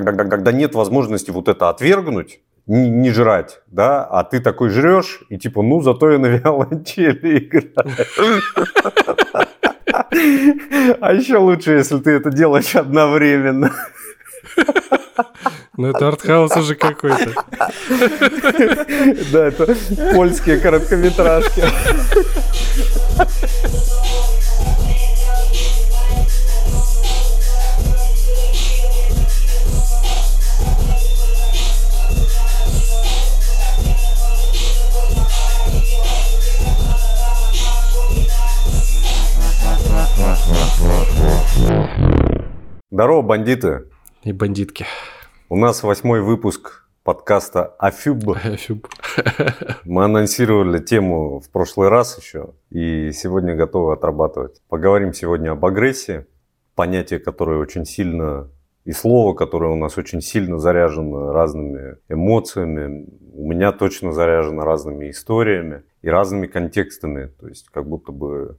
когда, когда нет возможности вот это отвергнуть, не, не жрать, да, а ты такой жрешь, и типа, ну, зато я на виолончели играю. А еще лучше, если ты это делаешь одновременно. Ну, это артхаус уже какой-то. Да, это польские короткометражки. Здорово, бандиты. И бандитки. У нас восьмой выпуск подкаста Афюб. Афюб. Мы анонсировали тему в прошлый раз еще, и сегодня готовы отрабатывать. Поговорим сегодня об агрессии, понятие, которое очень сильно, и слово, которое у нас очень сильно заряжено разными эмоциями, у меня точно заряжено разными историями и разными контекстами. То есть как будто бы,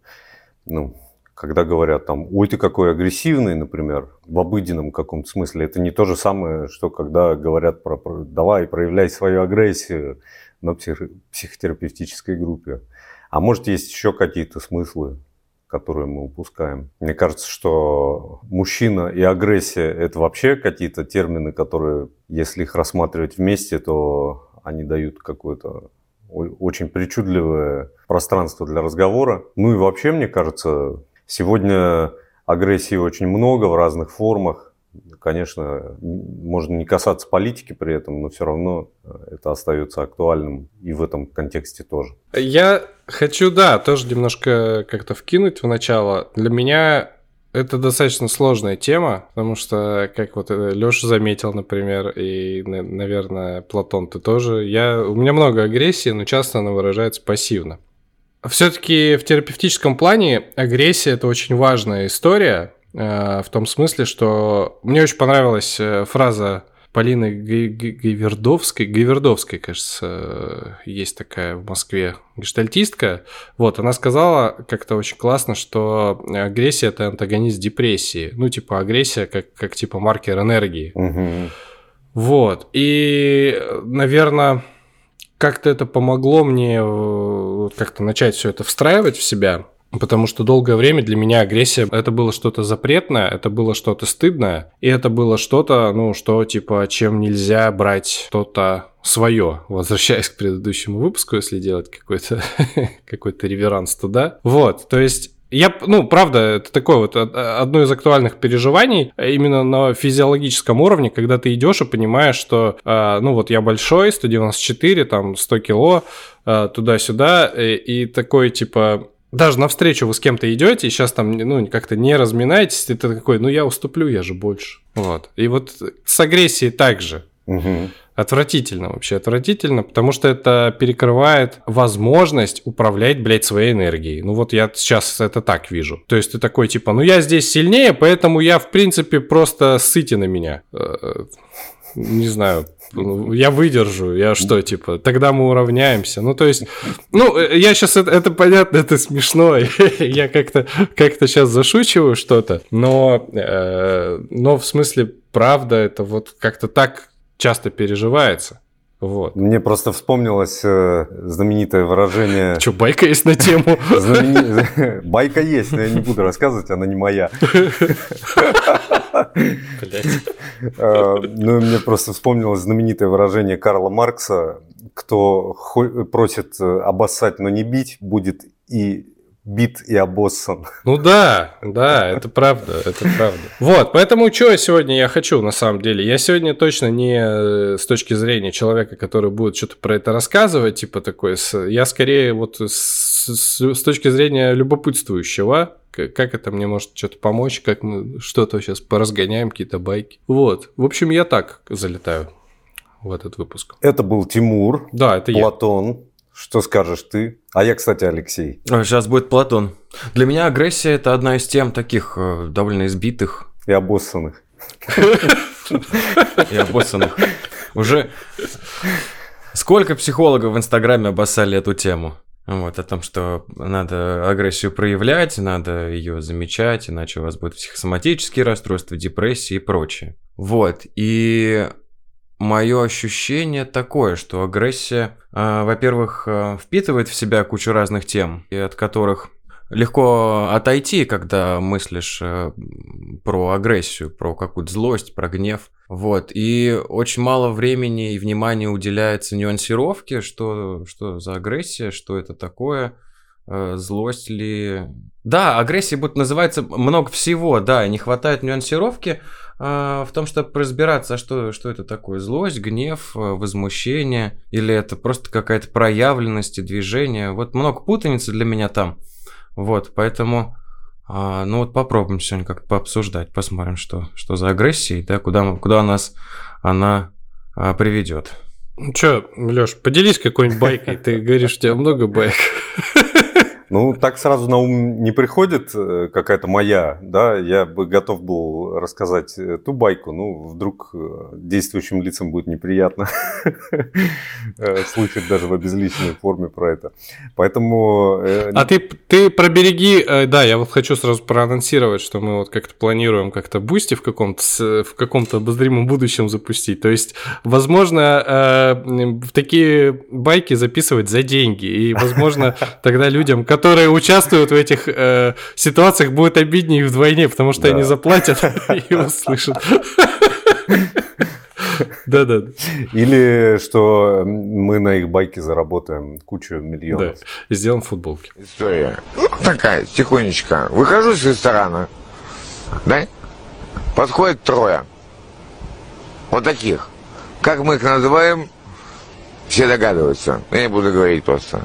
ну, когда говорят там, ой, ты какой агрессивный, например, в обыденном каком-то смысле, это не то же самое, что когда говорят про, про давай, проявляй свою агрессию на псих, психотерапевтической группе. А может, есть еще какие-то смыслы, которые мы упускаем. Мне кажется, что мужчина и агрессия – это вообще какие-то термины, которые, если их рассматривать вместе, то они дают какое-то очень причудливое пространство для разговора. Ну и вообще, мне кажется, Сегодня агрессии очень много в разных формах. Конечно, можно не касаться политики при этом, но все равно э, это остается актуальным и в этом контексте тоже. Я хочу, да, тоже немножко как-то вкинуть в начало. Для меня это достаточно сложная тема, потому что, как вот э, Леша заметил, например, и, наверное, Платон, ты тоже. Я, у меня много агрессии, но часто она выражается пассивно. Все-таки в терапевтическом плане агрессия это очень важная история, э, в том смысле, что мне очень понравилась э, фраза Полины Гайвердовской, Гайвердовской, кажется, э, есть такая в Москве гештальтистка. Вот, она сказала как-то очень классно, что агрессия – это антагонист депрессии. Ну, типа, агрессия как, как типа маркер энергии. Угу. Вот, и, наверное, как-то это помогло мне э, как-то начать все это встраивать в себя. Потому что долгое время для меня агрессия это было что-то запретное, это было что-то стыдное, и это было что-то, ну, что типа, чем нельзя брать что-то свое. Возвращаясь к предыдущему выпуску, если делать какой-то какой реверанс туда. Вот, то есть я, ну, правда, это такое вот одно из актуальных переживаний именно на физиологическом уровне, когда ты идешь и понимаешь, что, э, ну, вот я большой, 194, там, 100 кило, э, туда-сюда, и, и такой, типа, даже навстречу вы с кем-то идете, и сейчас там, ну, как-то не разминаетесь, ты такой, ну, я уступлю, я же больше. Вот. И вот с агрессией также. Угу. Отвратительно вообще, отвратительно, потому что это перекрывает возможность управлять, блядь, своей энергией. Ну вот я сейчас это так вижу. То есть ты такой типа, ну я здесь сильнее, поэтому я в принципе просто сыти на меня. Э, не знаю, я выдержу, я что, типа, тогда мы уравняемся. Ну, то есть, ну, э, я сейчас, это, это понятно, это смешно, я как-то как сейчас зашучиваю что-то, но, э, но в смысле, правда, это вот как-то так часто переживается. Вот. Мне просто вспомнилось э, знаменитое выражение... Что, байка есть на тему? Байка есть, но я не буду рассказывать, она не моя. Э, ну, мне просто вспомнилось знаменитое выражение Карла Маркса, кто просит обоссать, но не бить, будет и бит и обоссан. Ну да, да, это правда, это правда. Вот, поэтому что сегодня я хочу на самом деле? Я сегодня точно не э, с точки зрения человека, который будет что-то про это рассказывать, типа такой, я скорее вот с, с, с точки зрения любопытствующего, как это мне может что-то помочь, как мы что-то сейчас поразгоняем, какие-то байки. Вот, в общем, я так залетаю в этот выпуск. Это был Тимур, да, это Платон. Я. Что скажешь ты? А я, кстати, Алексей. Сейчас будет Платон. Для меня агрессия – это одна из тем таких э, довольно избитых. И обоссанных. И обоссанных. Уже сколько психологов в Инстаграме обоссали эту тему? Вот, о том, что надо агрессию проявлять, надо ее замечать, иначе у вас будут психосоматические расстройства, депрессии и прочее. Вот, и мое ощущение такое, что агрессия, э, во-первых, э, впитывает в себя кучу разных тем, и от которых легко отойти, когда мыслишь э, про агрессию, про какую-то злость, про гнев. Вот. И очень мало времени и внимания уделяется нюансировке, что, что за агрессия, что это такое, злость ли... Да, агрессия будет называться много всего, да, не хватает нюансировки в том, чтобы разбираться, а что, что это такое. Злость, гнев, возмущение, или это просто какая-то проявленность и движение. Вот много путаницы для меня там. Вот, поэтому, а, ну вот попробуем сегодня как-то пообсуждать, посмотрим, что, что за агрессия, да, куда, куда нас она а, приведет. Ну что, Лёш, поделись какой-нибудь байкой. Ты говоришь, у тебя много байк. Ну, так сразу на ум не приходит э, какая-то моя, да, я бы готов был рассказать э, ту байку, ну, вдруг э, действующим лицам будет неприятно слышать даже в обезличенной форме про это. Поэтому... А ты, ты прибереги, да, я вот хочу сразу проанонсировать, что мы вот как-то планируем как-то Boosty в каком-то в каком-то обозримом будущем запустить. То есть, возможно, в такие байки записывать за деньги, и, возможно, тогда людям, которые участвуют в этих э, ситуациях, будет обиднее вдвойне, потому что да. они заплатят и услышат. Да-да. Или что мы на их байке заработаем кучу миллионов. Да, и сделаем футболки. История такая, тихонечко. Выхожу из ресторана, да? Подходит трое. Вот таких. Как мы их называем, все догадываются. Я не буду говорить просто.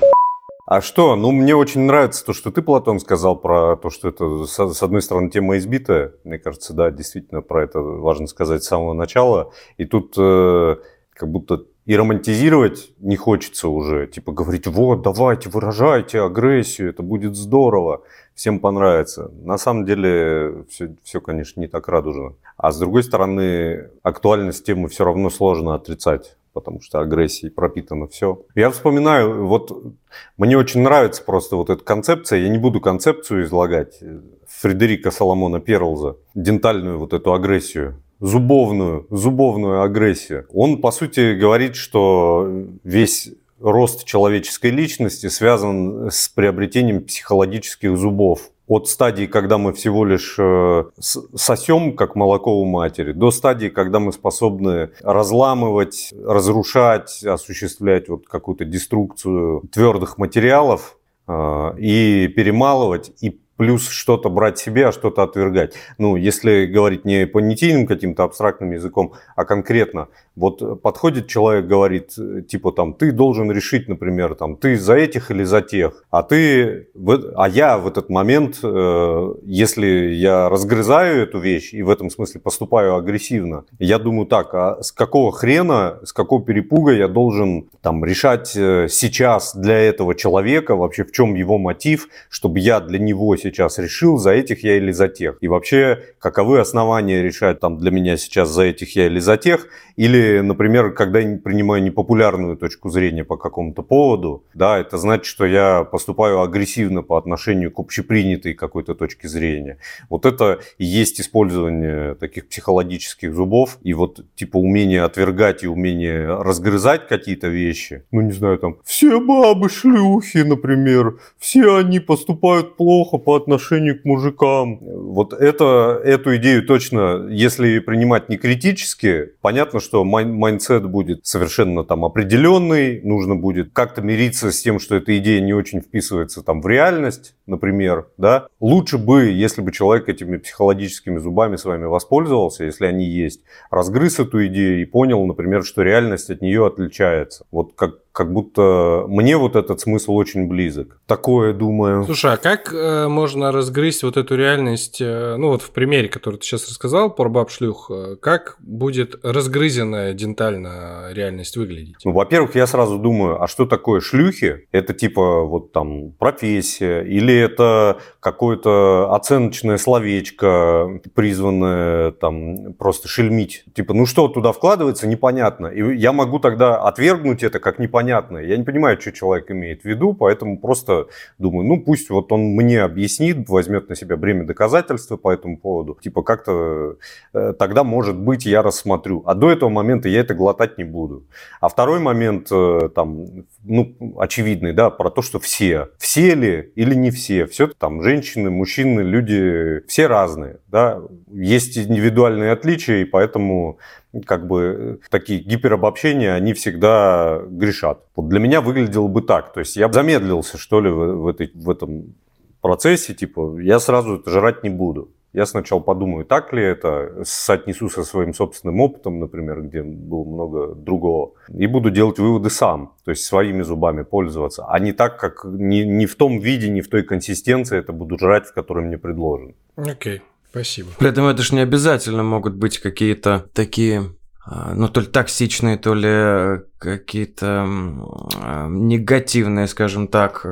А что? Ну, мне очень нравится то, что ты, Платон, сказал про то, что это, с одной стороны, тема избитая. Мне кажется, да, действительно, про это важно сказать с самого начала. И тут э, как будто и романтизировать не хочется уже. Типа говорить, вот, давайте, выражайте агрессию, это будет здорово, всем понравится. На самом деле все, все, конечно, не так радужно. А с другой стороны, актуальность темы все равно сложно отрицать потому что агрессией пропитано все. Я вспоминаю, вот мне очень нравится просто вот эта концепция, я не буду концепцию излагать, Фредерика Соломона Перлза, дентальную вот эту агрессию, зубовную, зубовную агрессию. Он, по сути, говорит, что весь рост человеческой личности связан с приобретением психологических зубов от стадии, когда мы всего лишь э, сосем, как молоко у матери, до стадии, когда мы способны разламывать, разрушать, осуществлять вот какую-то деструкцию твердых материалов э, и перемалывать, и плюс что-то брать себе, а что-то отвергать. Ну, если говорить не понятийным каким-то абстрактным языком, а конкретно, вот подходит человек, говорит, типа там, ты должен решить, например, там, ты за этих или за тех, а ты, а я в этот момент, э, если я разгрызаю эту вещь и в этом смысле поступаю агрессивно, я думаю так, а с какого хрена, с какого перепуга я должен там решать э, сейчас для этого человека, вообще в чем его мотив, чтобы я для него сейчас решил, за этих я или за тех. И вообще, каковы основания решать там для меня сейчас за этих я или за тех, или например, когда я принимаю непопулярную точку зрения по какому-то поводу, да, это значит, что я поступаю агрессивно по отношению к общепринятой какой-то точке зрения. Вот это и есть использование таких психологических зубов, и вот типа умение отвергать и умение разгрызать какие-то вещи. Ну, не знаю, там, все бабы шлюхи, например, все они поступают плохо по отношению к мужикам. Вот это, эту идею точно, если принимать не критически, понятно, что mindset будет совершенно там определенный, нужно будет как-то мириться с тем, что эта идея не очень вписывается там в реальность, например, да. Лучше бы, если бы человек этими психологическими зубами с вами воспользовался, если они есть, разгрыз эту идею и понял, например, что реальность от нее отличается. Вот как как будто мне вот этот смысл очень близок. Такое думаю. Слушай, а как э, можно разгрызть вот эту реальность, э, ну вот в примере, который ты сейчас рассказал про баб-шлюх, э, как будет разгрызенная дентально реальность выглядеть? Ну, во-первых, я сразу думаю, а что такое шлюхи? Это типа вот там профессия или это какое-то оценочное словечко, призванное там просто шельмить? Типа, ну что туда вкладывается, непонятно. И я могу тогда отвергнуть это как непонятно непонятное. Я не понимаю, что человек имеет в виду, поэтому просто думаю, ну пусть вот он мне объяснит, возьмет на себя бремя доказательства по этому поводу. Типа как-то э, тогда, может быть, я рассмотрю. А до этого момента я это глотать не буду. А второй момент, э, там, ну, очевидный, да, про то, что все. Все ли или не все? Все там женщины, мужчины, люди, все разные, да. Есть индивидуальные отличия, и поэтому как бы такие гиперобобщения, они всегда грешат. Вот для меня выглядело бы так. То есть я замедлился, что ли, в, в, этой, в этом процессе. Типа, я сразу это жрать не буду. Я сначала подумаю, так ли это, соотнесу со своим собственным опытом, например, где было много другого, и буду делать выводы сам, то есть своими зубами пользоваться, а не так, как не, не в том виде, не в той консистенции это буду жрать, в которой мне предложено. Окей. Спасибо. При этом это же не обязательно могут быть какие-то такие а, ну, то ли токсичные, то ли какие-то а, негативные, скажем так,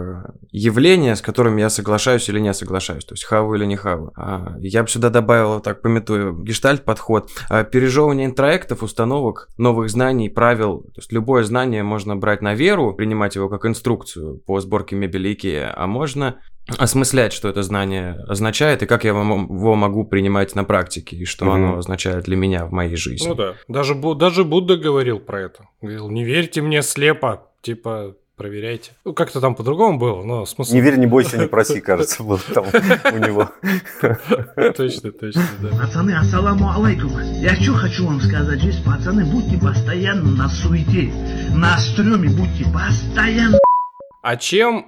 явления, с которыми я соглашаюсь или не соглашаюсь, то есть хаву или не хаву. А, я бы сюда добавил, так пометую, гештальт-подход, пережевывание интроектов, установок, новых знаний, правил, то есть любое знание можно брать на веру, принимать его как инструкцию по сборке мебели Икеа, а можно осмыслять, что это знание означает, и как я его могу принимать на практике, и что mm-hmm. оно означает для меня в моей жизни. Ну да. Даже, даже Будда говорил про это. Говорил, не верьте мне слепо. Типа, проверяйте. Ну, как-то там по-другому было, но смысл... Не верь, не бойся, не проси, кажется, был там у него. Точно, точно, да. Пацаны, ассаламу алейкум. Я что хочу вам сказать здесь, пацаны, будьте постоянно на суете, на стреме будьте постоянно. А чем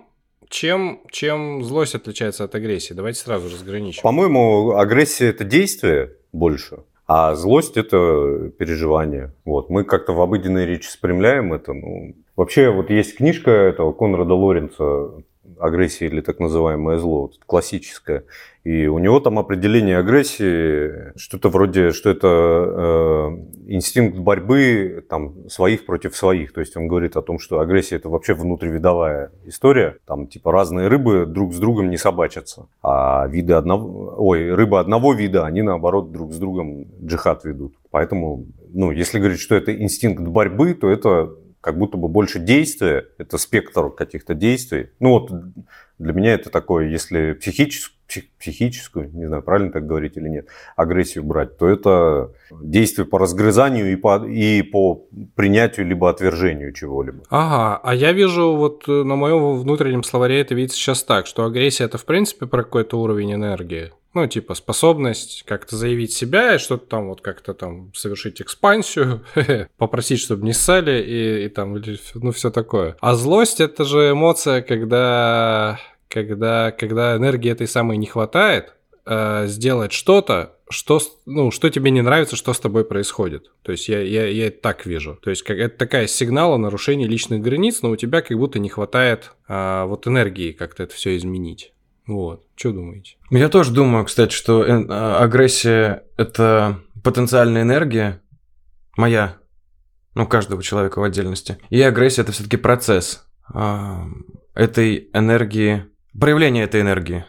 чем, чем злость отличается от агрессии? Давайте сразу разграничим. По-моему, агрессия это действие больше, а злость это переживание. Вот. Мы как-то в обыденной речи спрямляем это. Ну, вообще, вот есть книжка этого Конрада Лоренца агрессия или так называемое зло, классическое. И у него там определение агрессии, что-то вроде, что это э, инстинкт борьбы там, своих против своих. То есть он говорит о том, что агрессия это вообще внутривидовая история. Там типа разные рыбы друг с другом не собачатся. А виды одного, ой, рыбы одного вида, они наоборот друг с другом джихад ведут. Поэтому, ну, если говорить, что это инстинкт борьбы, то это как будто бы больше действия, это спектр каких-то действий. Ну вот для меня это такое, если психическую, психическую, не знаю, правильно так говорить или нет, агрессию брать, то это действие по разгрызанию и по, и по принятию либо отвержению чего-либо. Ага, а я вижу вот э, на моем внутреннем словаре это видится сейчас так, что агрессия это в принципе про какой-то уровень энергии. Ну, типа, способность как-то заявить себя и что-то там вот как-то там совершить экспансию, попросить, чтобы не ссали и, и там, ну, все такое. А злость — это же эмоция, когда, когда, когда энергии этой самой не хватает, э, сделать что-то, что, ну, что тебе не нравится, что с тобой происходит. То есть я, я, я это так вижу. То есть как, это такая сигнал о нарушении личных границ, но у тебя как будто не хватает а, вот энергии как-то это все изменить. Вот. Что думаете? Я тоже думаю, кстати, что э, агрессия – это потенциальная энергия, моя, ну, каждого человека в отдельности. И агрессия – это все-таки процесс а, этой энергии, проявление этой энергии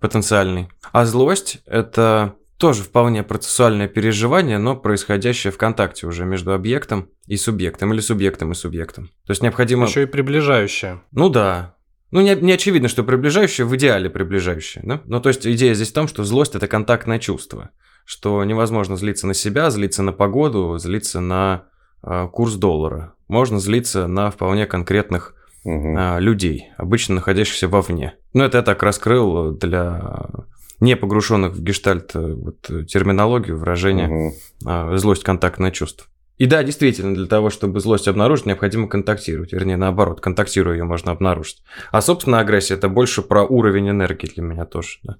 потенциальной. А злость – это тоже вполне процессуальное переживание, но происходящее в контакте уже между объектом и субъектом, или субъектом и субъектом. То есть необходимо... Еще и приближающее. Ну да, ну, не, не очевидно, что приближающее в идеале приближающее, да? Ну, то есть идея здесь в том, что злость – это контактное чувство, что невозможно злиться на себя, злиться на погоду, злиться на э, курс доллара. Можно злиться на вполне конкретных угу. э, людей, обычно находящихся вовне. Ну, это я так раскрыл для не погруженных в гештальт э, вот, терминологию, выражение угу. э, злость – контактное чувство. И да, действительно, для того, чтобы злость обнаружить, необходимо контактировать. Вернее, наоборот, контактируя ее можно обнаружить. А, собственно, агрессия – это больше про уровень энергии для меня тоже, да?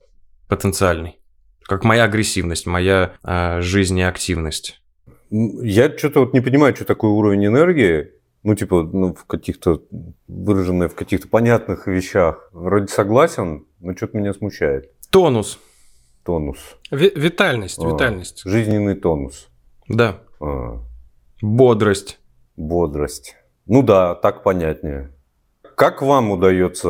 потенциальный. Как моя агрессивность, моя э, жизнеактивность. Я что-то вот не понимаю, что такое уровень энергии. Ну, типа, ну, в каких-то, выраженное в каких-то понятных вещах. Вроде согласен, но что-то меня смущает. Тонус. Тонус. Ви- витальность, а, витальность. Жизненный тонус. Да. А. Бодрость. Бодрость. Ну да, так понятнее. Как вам удается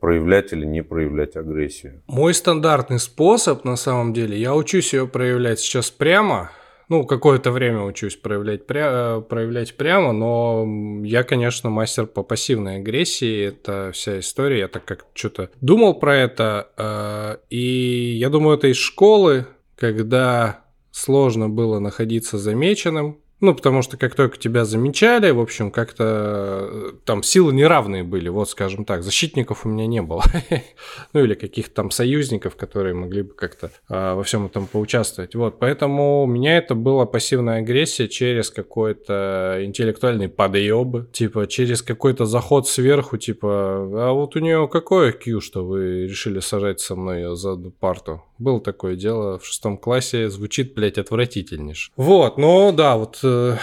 проявлять или не проявлять агрессию? Мой стандартный способ, на самом деле, я учусь ее проявлять сейчас прямо, ну, какое-то время учусь проявлять, пря... проявлять прямо, но я, конечно, мастер по пассивной агрессии. Это вся история. Я так как что-то думал про это. Э, и я думаю, это из школы, когда сложно было находиться замеченным, ну, потому что как только тебя замечали, в общем, как-то э, там силы неравные были, вот скажем так. Защитников у меня не было. ну, или каких-то там союзников, которые могли бы как-то а, во всем этом поучаствовать. Вот, поэтому у меня это была пассивная агрессия через какой-то интеллектуальный подъеб, типа через какой-то заход сверху, типа, а вот у нее какое Q, что вы решили сажать со мной за парту? Было такое дело в шестом классе, звучит, блядь, отвратительнейше. Вот, ну да, вот э,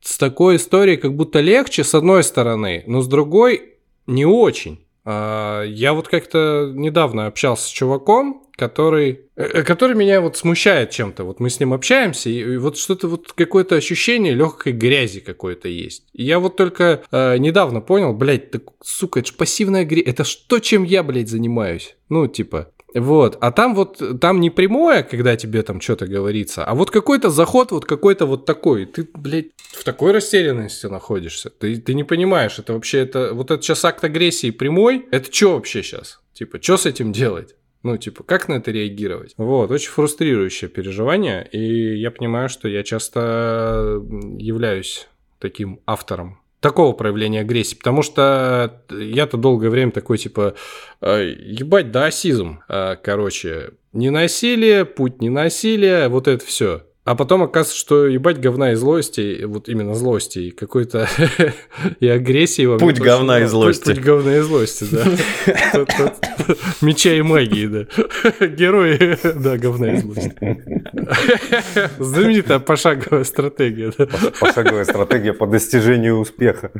с такой историей как будто легче, с одной стороны, но с другой не очень. А, я вот как-то недавно общался с чуваком, который, э, который меня вот смущает чем-то. Вот мы с ним общаемся, и вот что-то вот какое-то ощущение легкой грязи какой-то есть. И я вот только э, недавно понял, блядь, так, сука, это ж пассивная грязь. Это что, чем я, блядь, занимаюсь? Ну, типа, вот, а там вот, там не прямое, когда тебе там что-то говорится, а вот какой-то заход вот какой-то вот такой. Ты, блядь, в такой растерянности находишься. Ты, ты не понимаешь, это вообще, это, вот это сейчас акт агрессии прямой, это что вообще сейчас? Типа, что с этим делать? Ну, типа, как на это реагировать? Вот, очень фрустрирующее переживание, и я понимаю, что я часто являюсь таким автором такого проявления агрессии, потому что я-то долгое время такой, типа, «Э, ебать, да, асизм, э, короче, не насилие, путь не насилие, вот это все. А потом оказывается, что ебать говна и злости, вот именно злости, и какой-то и агрессии. Путь говна и злости. Путь говна и злости, да. Меча и магии, да. Герои, да, говна и злости. Знаменитая пошаговая стратегия. Да. Пошаговая стратегия по достижению успеха.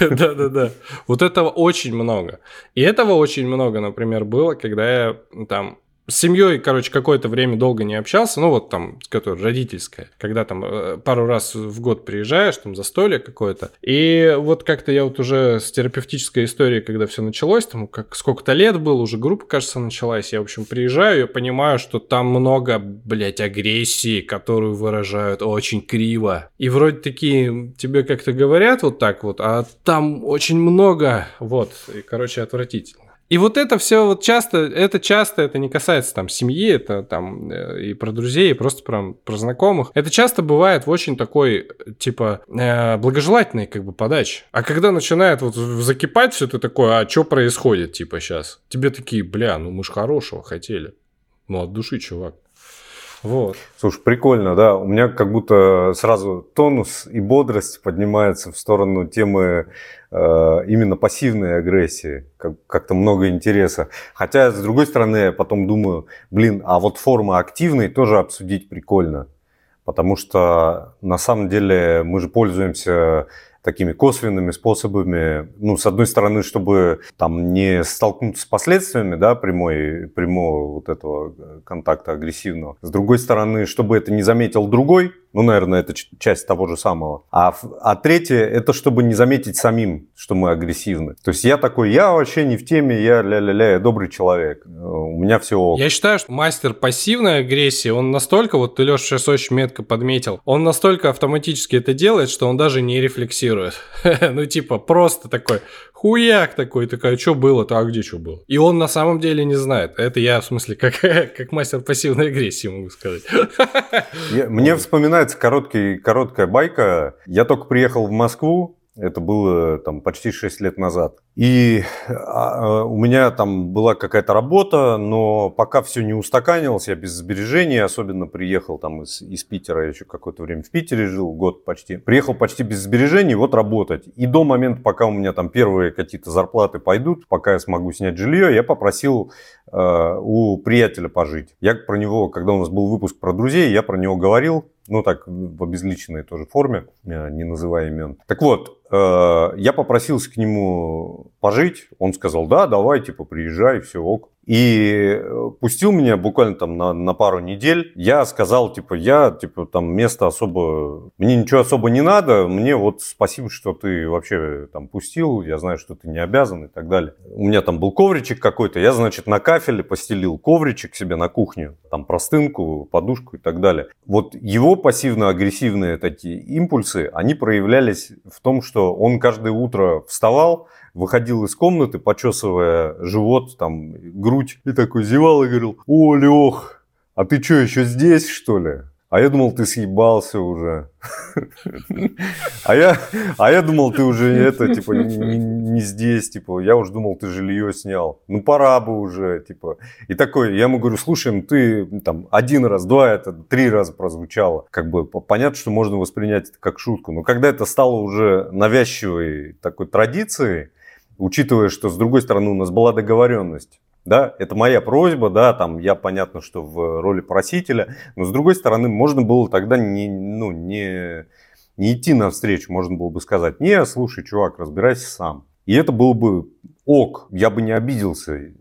Да-да-да. Вот этого очень много. И этого очень много, например, было, когда я там с семьей, короче, какое-то время долго не общался, ну вот там, которая родительская, когда там э, пару раз в год приезжаешь, там застолье какое-то. И вот как-то я вот уже с терапевтической историей, когда все началось, там как сколько-то лет было, уже группа, кажется, началась, я, в общем, приезжаю, я понимаю, что там много, блядь, агрессии, которую выражают очень криво. И вроде такие тебе как-то говорят вот так вот, а там очень много, вот, и, короче, отвратительно. И вот это все вот часто, это часто, это не касается там семьи, это там э, и про друзей, и просто про, про знакомых. Это часто бывает в очень такой, типа, э, благожелательной как бы подаче. А когда начинает вот закипать все, ты такой, а что происходит, типа, сейчас? Тебе такие, бля, ну мы ж хорошего хотели. Ну, от души, чувак. Вот. Слушай, прикольно, да. У меня как будто сразу тонус и бодрость поднимается в сторону темы э, именно пассивной агрессии. Как- как-то много интереса. Хотя, с другой стороны, я потом думаю, блин, а вот форма активной тоже обсудить прикольно. Потому что на самом деле мы же пользуемся такими косвенными способами, ну, с одной стороны, чтобы там не столкнуться с последствиями, да, прямой, прямого вот этого контакта агрессивного. С другой стороны, чтобы это не заметил другой, ну, наверное, это часть того же самого. А, а третье, это чтобы не заметить самим, что мы агрессивны. То есть я такой, я вообще не в теме, я ля-ля-ля, я добрый человек. У меня все Я считаю, что мастер пассивной агрессии, он настолько, вот ты, Леша, сейчас очень метко подметил, он настолько автоматически это делает, что он даже не рефлексирует. ну, типа, просто такой, хуяк такой, такая, что было-то, а где что было? И он на самом деле не знает. Это я, в смысле, как, как мастер пассивной агрессии могу сказать. Мне вспоминается короткий, короткая байка. Я только приехал в Москву, это было там почти 6 лет назад. И а, у меня там была какая-то работа, но пока все не устаканилось, я без сбережений, особенно приехал там из, из Питера, я еще какое-то время в Питере жил, год почти. Приехал почти без сбережений, вот работать. И до момента, пока у меня там первые какие-то зарплаты пойдут, пока я смогу снять жилье, я попросил э, у приятеля пожить. Я про него, когда у нас был выпуск про друзей, я про него говорил, ну так в обезличенной тоже форме, не называя имен. Так вот, э, я попросился к нему пожить, он сказал, да, давай, типа, приезжай, все ок. И э, пустил меня буквально там на, на пару недель. Я сказал, типа, я, типа, там место особо... Мне ничего особо не надо. Мне вот спасибо, что ты вообще там пустил. Я знаю, что ты не обязан и так далее. У меня там был ковричек какой-то. Я, значит, на кафеле постелил ковричек себе на кухню. Там простынку, подушку и так далее. Вот его пассивно-агрессивные такие импульсы, они проявлялись в том, что он каждое утро вставал, выходил из комнаты, почесывая живот, там, грудь, и такой зевал и говорил, о, Лех, а ты что, еще здесь, что ли? А я думал, ты съебался уже. А я, а я думал, ты уже это, типа, не, не здесь, типа, я уже думал, ты жилье снял. Ну, пора бы уже, типа. И такой, я ему говорю, слушай, ну ты там один раз, два, это три раза прозвучало. Как бы понятно, что можно воспринять это как шутку. Но когда это стало уже навязчивой такой традицией, учитывая, что с другой стороны у нас была договоренность, да, это моя просьба, да, там я понятно, что в роли просителя, но с другой стороны можно было тогда не, ну, не, не идти навстречу, можно было бы сказать, не, слушай, чувак, разбирайся сам. И это было бы ок, я бы не обиделся.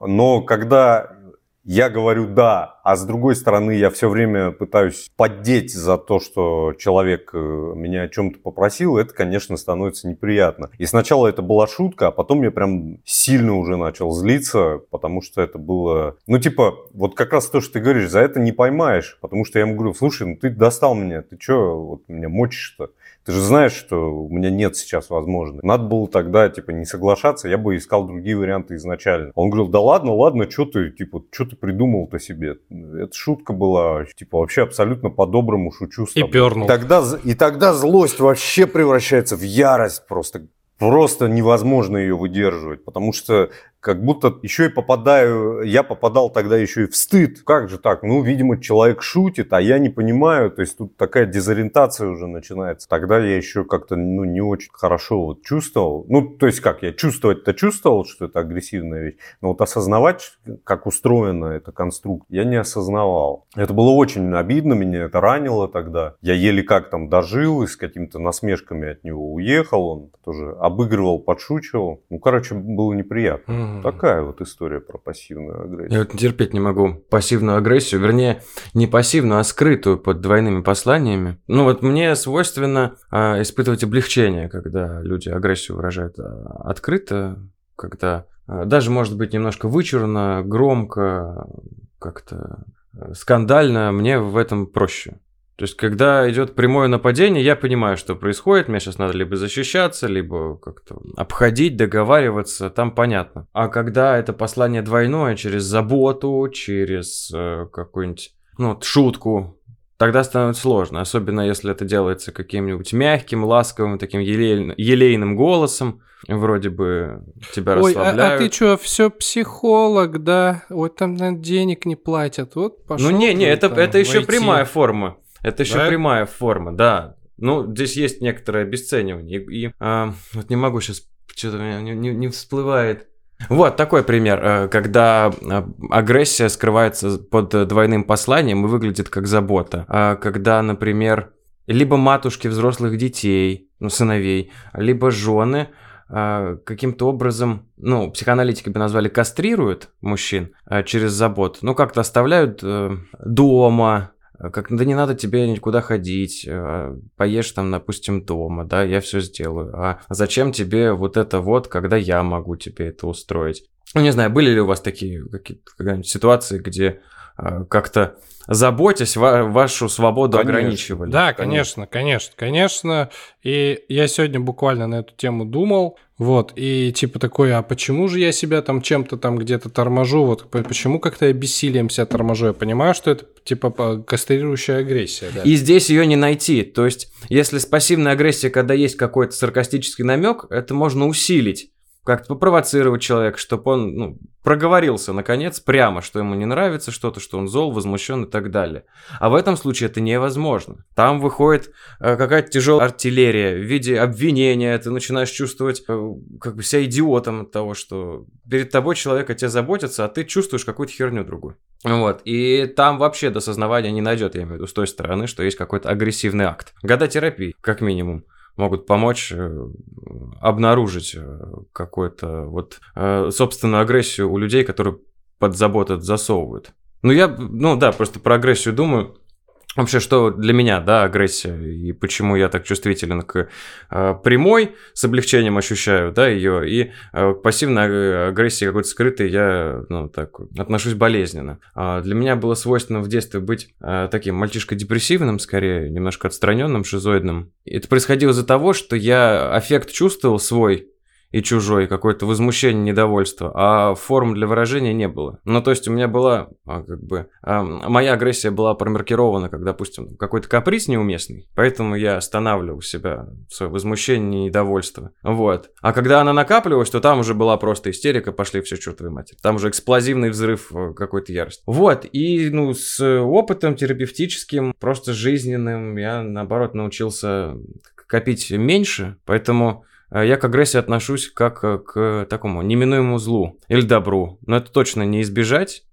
Но когда я говорю да, а с другой стороны я все время пытаюсь поддеть за то, что человек э, меня о чем-то попросил, это, конечно, становится неприятно. И сначала это была шутка, а потом я прям сильно уже начал злиться, потому что это было, ну типа, вот как раз то, что ты говоришь, за это не поймаешь, потому что я ему говорю, слушай, ну ты достал меня, ты что вот меня мочишь-то? Ты же знаешь, что у меня нет сейчас возможности. Надо было тогда, типа, не соглашаться, я бы искал другие варианты изначально. Он говорил, да ладно, ладно, что ты, типа, что ты придумал-то себе? Это шутка была, типа, вообще абсолютно по-доброму шучу с тобой. И пернул. Тогда, и тогда злость вообще превращается в ярость просто. Просто невозможно ее выдерживать, потому что как будто еще и попадаю, я попадал тогда еще и в стыд. Как же так? Ну, видимо, человек шутит, а я не понимаю. То есть тут такая дезориентация уже начинается. Тогда я еще как-то ну, не очень хорошо вот чувствовал. Ну, то есть как, я чувствовать-то чувствовал, что это агрессивная вещь, но вот осознавать, как устроена эта конструкция, я не осознавал. Это было очень обидно, меня это ранило тогда. Я еле как там дожил и с какими-то насмешками от него уехал. Он тоже обыгрывал, подшучивал. Ну, короче, было неприятно. Такая вот история про пассивную агрессию. Я вот терпеть не могу пассивную агрессию, вернее, не пассивную, а скрытую под двойными посланиями. Ну вот мне свойственно а, испытывать облегчение, когда люди агрессию выражают а, открыто, когда а, даже может быть немножко вычурно, громко, как-то а, скандально, мне в этом проще. То есть, когда идет прямое нападение, я понимаю, что происходит. Мне сейчас надо либо защищаться, либо как-то обходить, договариваться, там понятно. А когда это послание двойное, через заботу, через э, какую-нибудь ну, шутку, тогда становится сложно. Особенно если это делается каким-нибудь мягким, ласковым, таким елей... елейным голосом. Вроде бы тебя Ой, расслабляют. а, а ты что, все психолог, да? Вот там наверное, денег не платят. Вот пошел. Ну не, не, это, там это еще в IT. прямая форма. Это еще Да? прямая форма, да. Ну, здесь есть некоторое обесценивание. И, и, а, вот не могу сейчас, что-то у меня не, не- не всплывает. Вот такой пример, э, когда а, агрессия скрывается под двойным посланием и выглядит как забота. А когда, например, либо матушки взрослых детей, ну, сыновей, либо жены а, каким-то образом, ну, психоаналитики бы назвали кастрируют мужчин через заботу, ну, как-то оставляют э, дома, как, да не надо тебе никуда ходить, э, поешь там, допустим, дома, да, я все сделаю. А зачем тебе вот это вот, когда я могу тебе это устроить? Ну, не знаю, были ли у вас такие какие-то ситуации, где э, как-то заботясь, ва- вашу свободу Конечно. ограничивали? Да, конечно, конечно, конечно. И я сегодня буквально на эту тему думал. Вот, и типа такой, а почему же я себя там чем-то там где-то торможу? Вот почему как-то я бессилием себя торможу? Я понимаю, что это типа кастрирующая агрессия. Да. И здесь ее не найти. То есть, если с пассивной агрессией, когда есть какой-то саркастический намек, это можно усилить. Как-то попровоцировать человека, чтобы он ну, проговорился, наконец, прямо, что ему не нравится что-то, что он зол, возмущен и так далее. А в этом случае это невозможно. Там выходит э, какая-то тяжелая артиллерия в виде обвинения. Ты начинаешь чувствовать э, как бы себя идиотом от того, что перед тобой человек о тебе заботится, а ты чувствуешь какую-то херню другую. Вот. И там вообще до сознавания не найдет, я имею в виду, с той стороны, что есть какой-то агрессивный акт. Года терапии, как минимум могут помочь э, обнаружить э, какую-то вот э, собственную агрессию у людей, которые под забот это засовывают. Ну, я, ну да, просто про агрессию думаю. Вообще, что для меня, да, агрессия, и почему я так чувствителен к э, прямой, с облегчением ощущаю, да, ее, и э, к пассивной агрессии какой-то скрытой я, ну, так, отношусь болезненно. А для меня было свойственно в детстве быть э, таким мальчишкой-депрессивным, скорее, немножко отстраненным, шизоидным. Это происходило из-за того, что я аффект чувствовал свой, и чужой, какое-то возмущение, недовольство, а форм для выражения не было. Ну, то есть у меня была, а, как бы, а, моя агрессия была промаркирована, как, допустим, какой-то каприз неуместный, поэтому я останавливал себя, свое возмущение недовольство. Вот. А когда она накапливалась, то там уже была просто истерика, пошли все чертовой матери. Там уже эксплозивный взрыв э, какой-то ярости. Вот. И, ну, с опытом терапевтическим, просто жизненным, я, наоборот, научился копить меньше, поэтому я к агрессии отношусь как э, к такому неминуемому злу или добру. Но это точно не избежать.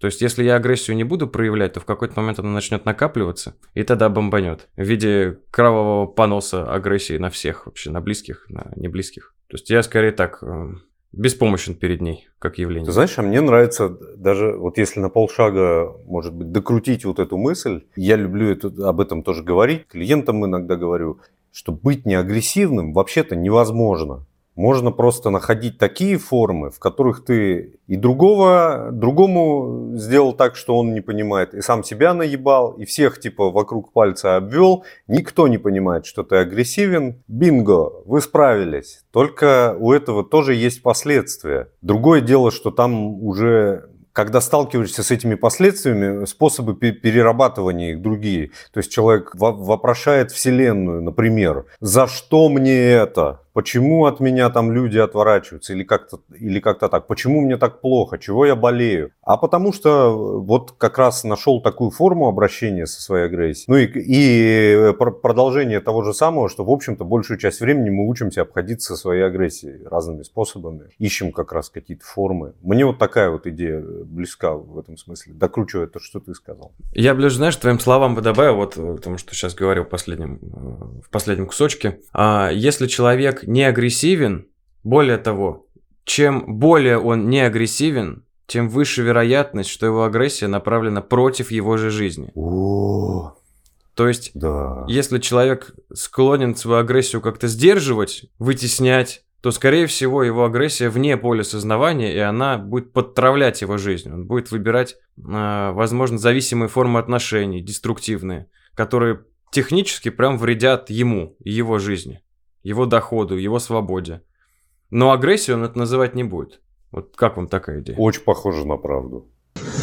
То есть, если я агрессию не буду проявлять, то в какой-то момент она начнет накапливаться, и тогда бомбанет в виде кровавого поноса агрессии на всех вообще, на близких, на неблизких. То есть, я скорее так э, беспомощен перед ней, как явление. Ты знаешь, а мне нравится даже, вот если на полшага, может быть, докрутить вот эту мысль, я люблю это, об этом тоже говорить, клиентам иногда говорю, что быть неагрессивным вообще-то невозможно. Можно просто находить такие формы, в которых ты и другого, другому сделал так, что он не понимает, и сам себя наебал, и всех типа вокруг пальца обвел. Никто не понимает, что ты агрессивен. Бинго, вы справились. Только у этого тоже есть последствия. Другое дело, что там уже когда сталкиваешься с этими последствиями, способы перерабатывания их другие. То есть человек вопрошает Вселенную, например, за что мне это? Почему от меня там люди отворачиваются? Или как-то или как-то так, почему мне так плохо, чего я болею, а потому что вот как раз нашел такую форму обращения со своей агрессией. Ну и, и продолжение того же самого, что в общем-то большую часть времени мы учимся обходиться со своей агрессией разными способами, ищем как раз какие-то формы. Мне вот такая вот идея близка в этом смысле, докручивая то, что ты сказал. Я ближе, знаешь, твоим словам бы добавил, вот потому что сейчас говорил в последнем, э, в последнем кусочке, а если человек не агрессивен, более того, чем более он не агрессивен, тем выше вероятность, что его агрессия направлена против его же жизни. О, То есть, да. если человек склонен свою агрессию как-то сдерживать, вытеснять, то, скорее всего, его агрессия вне поля сознавания, и она будет подтравлять его жизнь. Он будет выбирать, э, возможно, зависимые формы отношений, деструктивные, которые технически прям вредят ему и его жизни его доходу, его свободе. Но агрессию он это называть не будет. Вот как вам такая идея? Очень похоже на правду.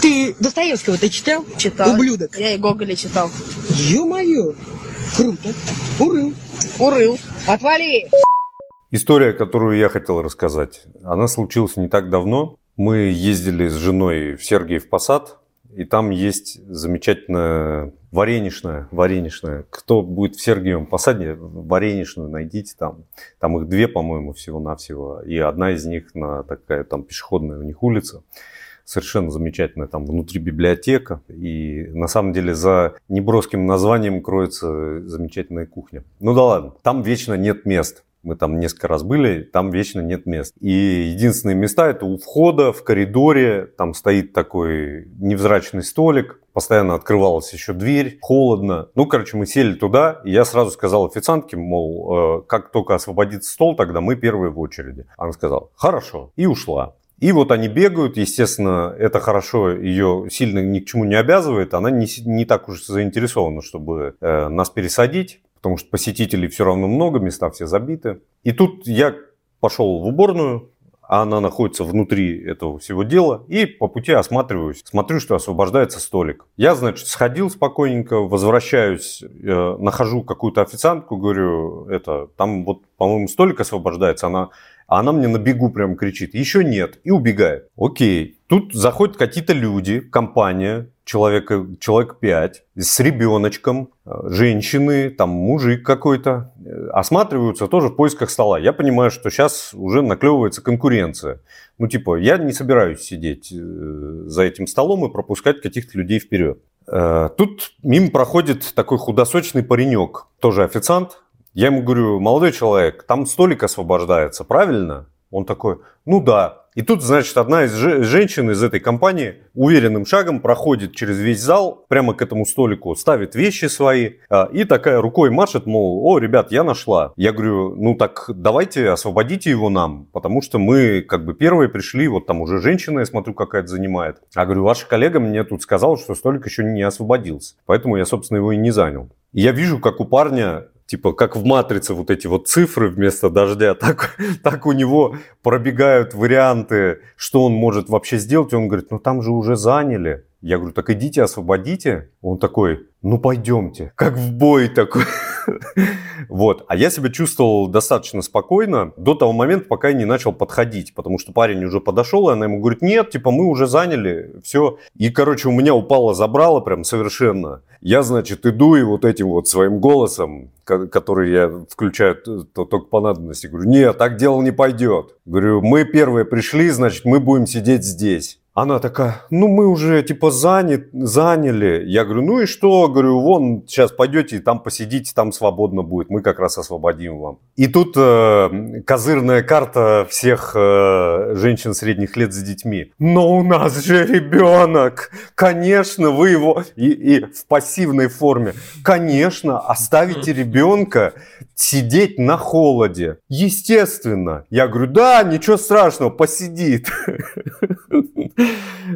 Ты Достоевского ты читал? Читал. Ублюдок. Я и Гоголя читал. Ё-моё! Круто. Урыл. Урыл. Отвали! История, которую я хотел рассказать, она случилась не так давно. Мы ездили с женой в Сергиев Посад, и там есть замечательная варенишная, варенишная. Кто будет в Сергиевом посаде, варенишную найдите там. Там их две, по-моему, всего-навсего. И одна из них на такая там пешеходная у них улица. Совершенно замечательная там внутри библиотека. И на самом деле за неброским названием кроется замечательная кухня. Ну да ладно, там вечно нет мест. Мы там несколько раз были, там вечно нет мест. И единственные места это у входа, в коридоре, там стоит такой невзрачный столик, постоянно открывалась еще дверь, холодно. Ну, короче, мы сели туда, и я сразу сказал официантке, мол, э, как только освободится стол, тогда мы первые в очереди. Она сказала, хорошо, и ушла. И вот они бегают, естественно, это хорошо, ее сильно ни к чему не обязывает, она не, не так уж заинтересована, чтобы э, нас пересадить потому что посетителей все равно много, места все забиты. И тут я пошел в уборную, а она находится внутри этого всего дела, и по пути осматриваюсь, смотрю, что освобождается столик. Я, значит, сходил спокойненько, возвращаюсь, э, нахожу какую-то официантку, говорю, это, там вот, по-моему, столик освобождается, она, а она мне на бегу прям кричит, еще нет, и убегает. Окей, тут заходят какие-то люди, компания, человека, человек 5 с ребеночком, э, женщины, там мужик какой-то, э, осматриваются тоже в поисках стола. Я понимаю, что сейчас уже наклевывается конкуренция. Ну, типа, я не собираюсь сидеть э, за этим столом и пропускать каких-то людей вперед. Тут мимо проходит такой худосочный паренек, тоже официант. Я ему говорю, молодой человек, там столик освобождается, правильно? Он такой, ну да. И тут, значит, одна из же- женщин из этой компании уверенным шагом проходит через весь зал, прямо к этому столику, ставит вещи свои а, и такая рукой машет, мол, о, ребят, я нашла. Я говорю, ну так давайте освободите его нам, потому что мы как бы первые пришли, вот там уже женщина, я смотрю, какая-то занимает. А говорю, ваша коллега мне тут сказала, что столик еще не освободился, поэтому я, собственно, его и не занял. И я вижу, как у парня типа как в матрице вот эти вот цифры вместо дождя, так, так у него пробегают варианты, что он может вообще сделать. И он говорит, ну там же уже заняли. Я говорю, так идите, освободите. Он такой, ну пойдемте, как в бой такой. Вот. А я себя чувствовал достаточно спокойно до того момента, пока я не начал подходить, потому что парень уже подошел, и она ему говорит, нет, типа мы уже заняли, все. И, короче, у меня упало забрало прям совершенно. Я, значит, иду и вот этим вот своим голосом, ко- который я включаю т- т- только по надобности, говорю, нет, так дело не пойдет. Говорю, мы первые пришли, значит, мы будем сидеть здесь. Она такая, ну мы уже типа занят, заняли. Я говорю, ну и что? Говорю, вон сейчас пойдете там посидите, там свободно будет. Мы как раз освободим вам. И тут э, козырная карта всех э, женщин средних лет с детьми. Но у нас же ребенок. Конечно, вы его... И, и в пассивной форме. Конечно, оставите ребенка сидеть на холоде. Естественно. Я говорю, да, ничего страшного, посидит.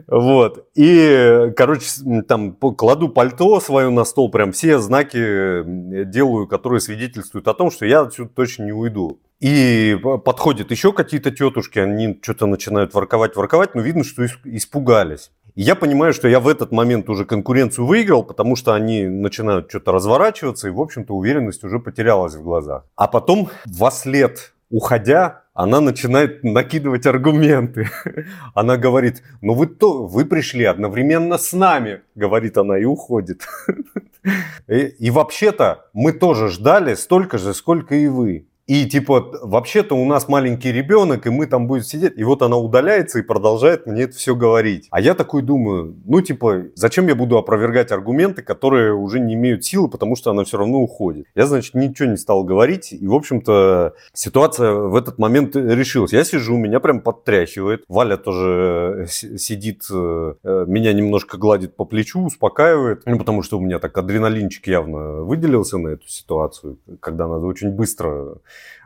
Вот. И, короче, там кладу пальто свое на стол, прям все знаки делаю, которые свидетельствуют о том, что я отсюда точно не уйду. И подходят еще какие-то тетушки, они что-то начинают ворковать, ворковать, но видно, что ис- испугались. И я понимаю, что я в этот момент уже конкуренцию выиграл, потому что они начинают что-то разворачиваться, и, в общем-то, уверенность уже потерялась в глазах. А потом, во след уходя, она начинает накидывать аргументы. Она говорит, ну вы, то, вы пришли одновременно с нами, говорит она и уходит. И, и вообще-то мы тоже ждали столько же, сколько и вы. И типа, вообще-то у нас маленький ребенок, и мы там будем сидеть. И вот она удаляется и продолжает мне это все говорить. А я такой думаю, ну типа, зачем я буду опровергать аргументы, которые уже не имеют силы, потому что она все равно уходит. Я, значит, ничего не стал говорить. И, в общем-то, ситуация в этот момент решилась. Я сижу, меня прям подтряхивает. Валя тоже э, сидит, э, э, меня немножко гладит по плечу, успокаивает. Ну, потому что у меня так адреналинчик явно выделился на эту ситуацию, когда надо очень быстро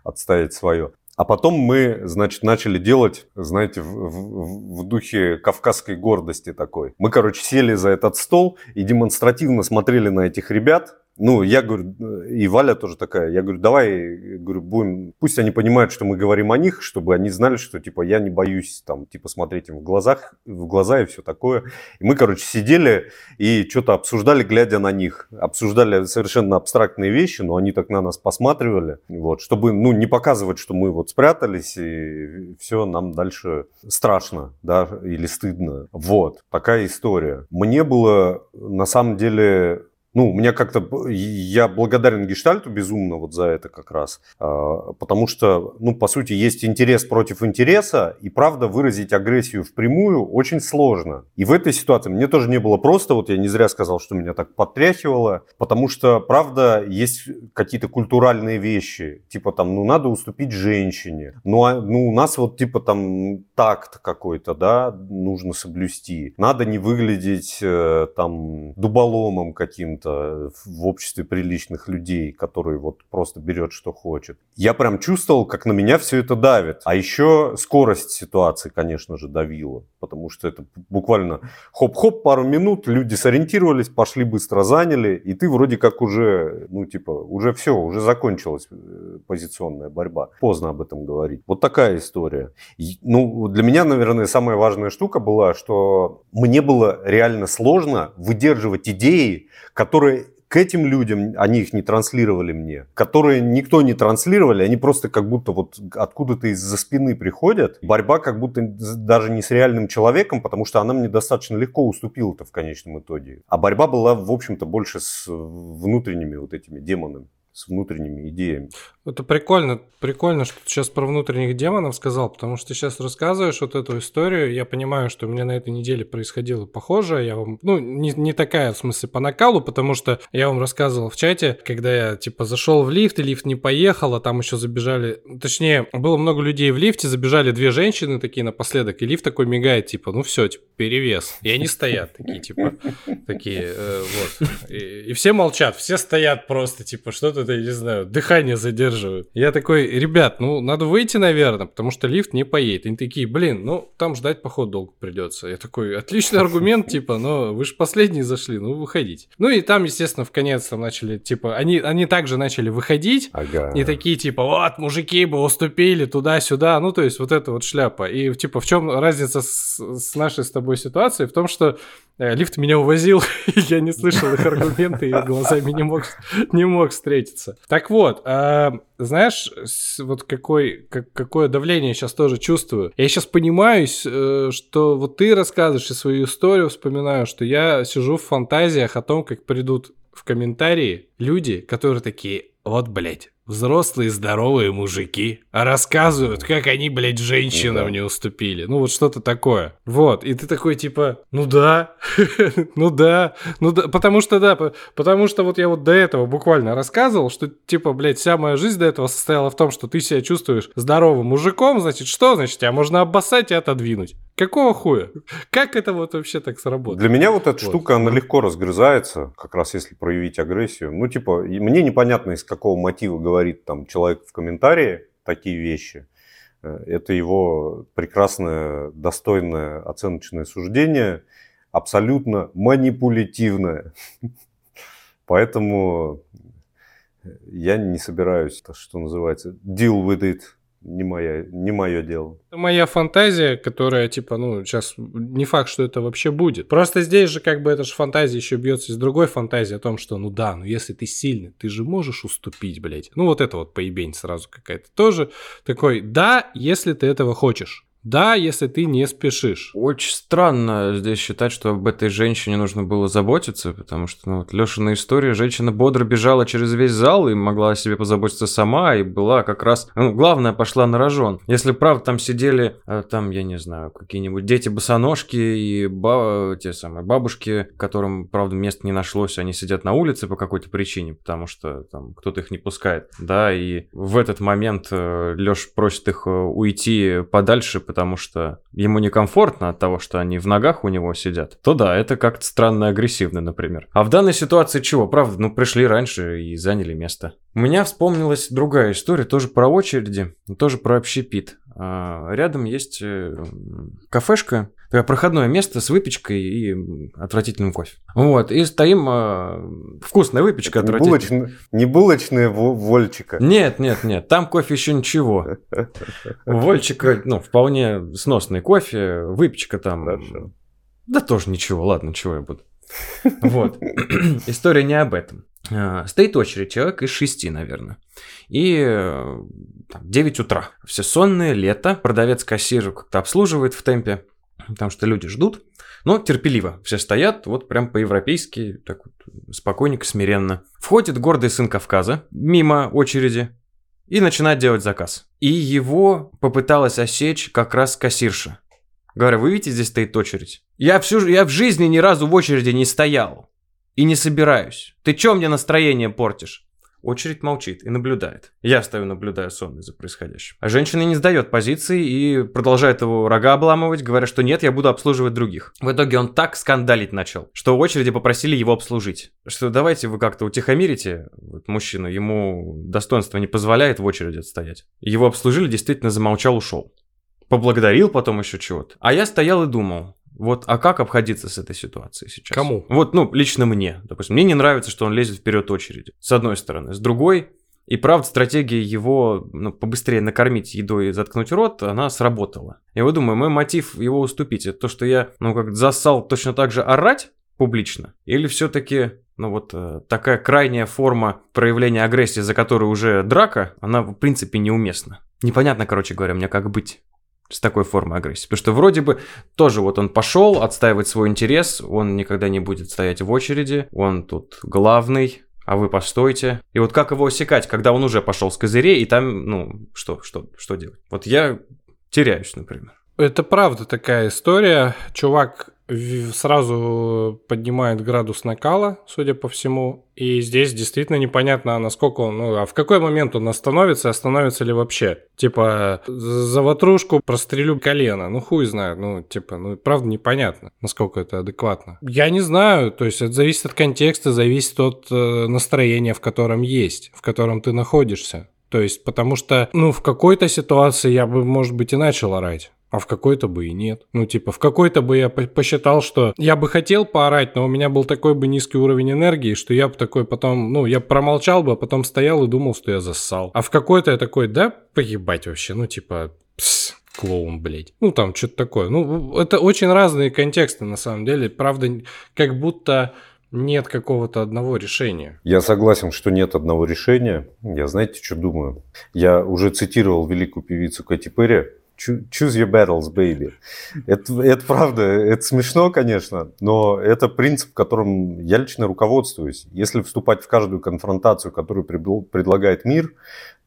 отставить свое. А потом мы, значит, начали делать, знаете, в, в- в духе кавказской гордости такой. Мы, короче, сели за этот стол и демонстративно смотрели на этих ребят. Ну, я говорю, и Валя тоже такая, я говорю, давай, говорю, будем, пусть они понимают, что мы говорим о них, чтобы они знали, что, типа, я не боюсь, там, типа, смотреть им в глазах, в глаза и все такое. И мы, короче, сидели и что-то обсуждали, глядя на них. Обсуждали совершенно абстрактные вещи, но они так на нас посматривали, вот, чтобы, ну, не показывать, что мы вот спрятались и все, нам дальше страшно, да, или стыдно. Вот, такая история. Мне было, на самом деле, ну, у меня как-то, я благодарен Гештальту безумно вот за это как раз, а, потому что, ну, по сути, есть интерес против интереса, и правда выразить агрессию впрямую очень сложно. И в этой ситуации мне тоже не было просто, вот я не зря сказал, что меня так подтряхивало, потому что, правда, есть какие-то культуральные вещи, типа там, ну, надо уступить женщине, ну, а, ну у нас вот типа там такт какой-то, да, нужно соблюсти, надо не выглядеть э, там дуболомом каким-то в обществе приличных людей, который вот просто берет, что хочет. Я прям чувствовал, как на меня все это давит. А еще скорость ситуации, конечно же, давила, потому что это буквально хоп-хоп, пару минут, люди сориентировались, пошли быстро заняли, и ты вроде как уже, ну типа, уже все, уже закончилась э, позиционная борьба. Поздно об этом говорить. Вот такая история. Ну, для меня, наверное, самая важная штука была, что мне было реально сложно выдерживать идеи, которые к этим людям, они их не транслировали мне, которые никто не транслировали, они просто как будто вот откуда-то из-за спины приходят. Борьба как будто даже не с реальным человеком, потому что она мне достаточно легко уступила-то в конечном итоге. А борьба была, в общем-то, больше с внутренними вот этими демонами. С внутренними идеями. Это прикольно, прикольно, что ты сейчас про внутренних демонов сказал, потому что ты сейчас рассказываешь вот эту историю, я понимаю, что у меня на этой неделе происходило похожее, я вам, ну, не, не такая, в смысле, по накалу, потому что я вам рассказывал в чате, когда я, типа, зашел в лифт, и лифт не поехал, а там еще забежали, точнее, было много людей в лифте, забежали две женщины такие напоследок, и лифт такой мигает, типа, ну все, типа, перевес, и они стоят такие, типа, такие, э, вот, и, все молчат, все стоят просто, типа, что-то, я не знаю, дыхание задерживают. Я такой, ребят, ну, надо выйти, наверное, потому что лифт не поедет. Они такие, блин, ну, там ждать, походу, долго придется. Я такой, отличный аргумент, типа, но вы же последние зашли, ну, выходите. Ну, и там, естественно, в конец там начали, типа, они, они также начали выходить, Ага. и такие, типа, вот, мужики бы уступили туда-сюда, ну, то есть, вот это вот шляпа. И, типа, в чем разница с, с нашей с тобой ситуацией? В том, что э, лифт меня увозил, я не слышал их аргументы, и глазами не мог, не мог встретиться. Так вот, а, знаешь, вот какой, как, какое давление сейчас тоже чувствую. Я сейчас понимаю, э, что вот ты рассказываешь свою историю вспоминаю, что я сижу в фантазиях о том, как придут в комментарии люди, которые такие, вот, блядь, взрослые здоровые мужики, а рассказывают, как они, блядь, женщинам да. не уступили. Ну, вот что-то такое. Вот, и ты такой, типа, ну да, ну да, ну да, потому что, да, по- потому что вот я вот до этого буквально рассказывал, что, типа, блядь, вся моя жизнь до этого состояла в том, что ты себя чувствуешь здоровым мужиком, значит, что? Значит, тебя можно обоссать и отодвинуть. Какого хуя? Как это вот вообще так сработало? Для меня вот эта Вот. штука, она легко разгрызается, как раз если проявить агрессию. Ну, типа, мне непонятно, из какого мотива говорит там человек в комментарии такие вещи. Э, Это его прекрасное, достойное оценочное суждение, абсолютно манипулятивное. Поэтому я не собираюсь, что называется, deal with it. Не, моя, не мое дело. Это моя фантазия, которая, типа, ну, сейчас не факт, что это вообще будет. Просто здесь же, как бы, эта же фантазия еще бьется из другой фантазии о том, что, ну да, ну если ты сильный, ты же можешь уступить, блядь. Ну, вот это вот поебень сразу какая-то. Тоже такой, да, если ты этого хочешь. Да, если ты не спешишь. Очень странно здесь считать, что об этой женщине нужно было заботиться, потому что, ну, вот Лешина история, женщина бодро бежала через весь зал и могла о себе позаботиться сама, и была как раз, ну, главное, пошла на рожон. Если, правда, там сидели, э, там, я не знаю, какие-нибудь дети-босоножки и ба- те самые бабушки, которым, правда, места не нашлось, они сидят на улице по какой-то причине, потому что там кто-то их не пускает, да, и в этот момент Леш просит их э, уйти подальше, потому что ему некомфортно от того, что они в ногах у него сидят, то да, это как-то странно агрессивно, например. А в данной ситуации чего? Правда, ну пришли раньше и заняли место. У меня вспомнилась другая история, тоже про очереди, тоже про общепит. А, Рядом есть э, кафешка, такое проходное место с выпечкой и отвратительным кофе. Вот, и стоим, э, вкусная выпечка не, отвратительная. булочная, не булочная во- вольчика. Нет, нет, нет, там кофе еще ничего. Вольчика, ну, вполне сносный кофе, выпечка там. Хорошо. Да тоже ничего, ладно, чего я буду. Вот. История не об этом. А, Стоит очередь, человек из шести, наверное. И э, там, 9 утра. Все сонные, лето. Продавец-кассир как-то обслуживает в темпе, потому что люди ждут. Но терпеливо. Все стоят, вот прям по-европейски, так вот, спокойненько, смиренно. Входит гордый сын Кавказа мимо очереди и начинает делать заказ. И его попыталась осечь как раз кассирша. Говорю, вы видите, здесь стоит очередь? Я, всю, я в жизни ни разу в очереди не стоял. И не собираюсь. Ты чё мне настроение портишь? Очередь молчит и наблюдает. Я стою, наблюдаю сонный за происходящим. А женщина не сдает позиции и продолжает его рога обламывать, говоря, что нет, я буду обслуживать других. В итоге он так скандалить начал, что в очереди попросили его обслужить. Что давайте вы как-то утихомирите вот мужчину, ему достоинство не позволяет в очереди стоять. Его обслужили, действительно замолчал, ушел. Поблагодарил потом еще чего-то. А я стоял и думал, вот, а как обходиться с этой ситуацией сейчас? Кому? Вот, ну, лично мне. Допустим, мне не нравится, что он лезет вперед очереди. С одной стороны. С другой, и правда, стратегия его ну, побыстрее накормить едой и заткнуть рот, она сработала. Я вот думаю, мой мотив его уступить, это то, что я, ну, как засал точно так же орать публично? Или все-таки, ну, вот э, такая крайняя форма проявления агрессии, за которую уже драка, она, в принципе, неуместна. Непонятно, короче говоря, мне как быть с такой формой агрессии. Потому что вроде бы тоже вот он пошел отстаивать свой интерес, он никогда не будет стоять в очереди, он тут главный, а вы постойте. И вот как его усекать, когда он уже пошел с козырей, и там, ну, что, что, что делать? Вот я теряюсь, например. Это правда такая история. Чувак сразу поднимает градус накала, судя по всему. И здесь действительно непонятно, насколько он, ну, а в какой момент он остановится, остановится ли вообще. Типа, за ватрушку прострелю колено. Ну, хуй знает. Ну, типа, ну, правда непонятно, насколько это адекватно. Я не знаю, то есть это зависит от контекста, зависит от э, настроения, в котором есть, в котором ты находишься. То есть, потому что, ну, в какой-то ситуации я бы, может быть, и начал орать. А в какой-то бы и нет. Ну, типа, в какой-то бы я по- посчитал, что я бы хотел поорать, но у меня был такой бы низкий уровень энергии, что я бы такой потом, ну, я промолчал бы, а потом стоял и думал, что я зассал. А в какой-то я такой, да, поебать вообще, ну, типа, пс, клоун, блядь. Ну, там что-то такое. Ну, это очень разные контексты, на самом деле. Правда, как будто нет какого-то одного решения. Я согласен, что нет одного решения. Я знаете, что думаю? Я уже цитировал великую певицу Кэти Перри. Choo- Choose your battles, baby. Это, это правда, это смешно, конечно, но это принцип, которым я лично руководствуюсь. Если вступать в каждую конфронтацию, которую предлагает мир,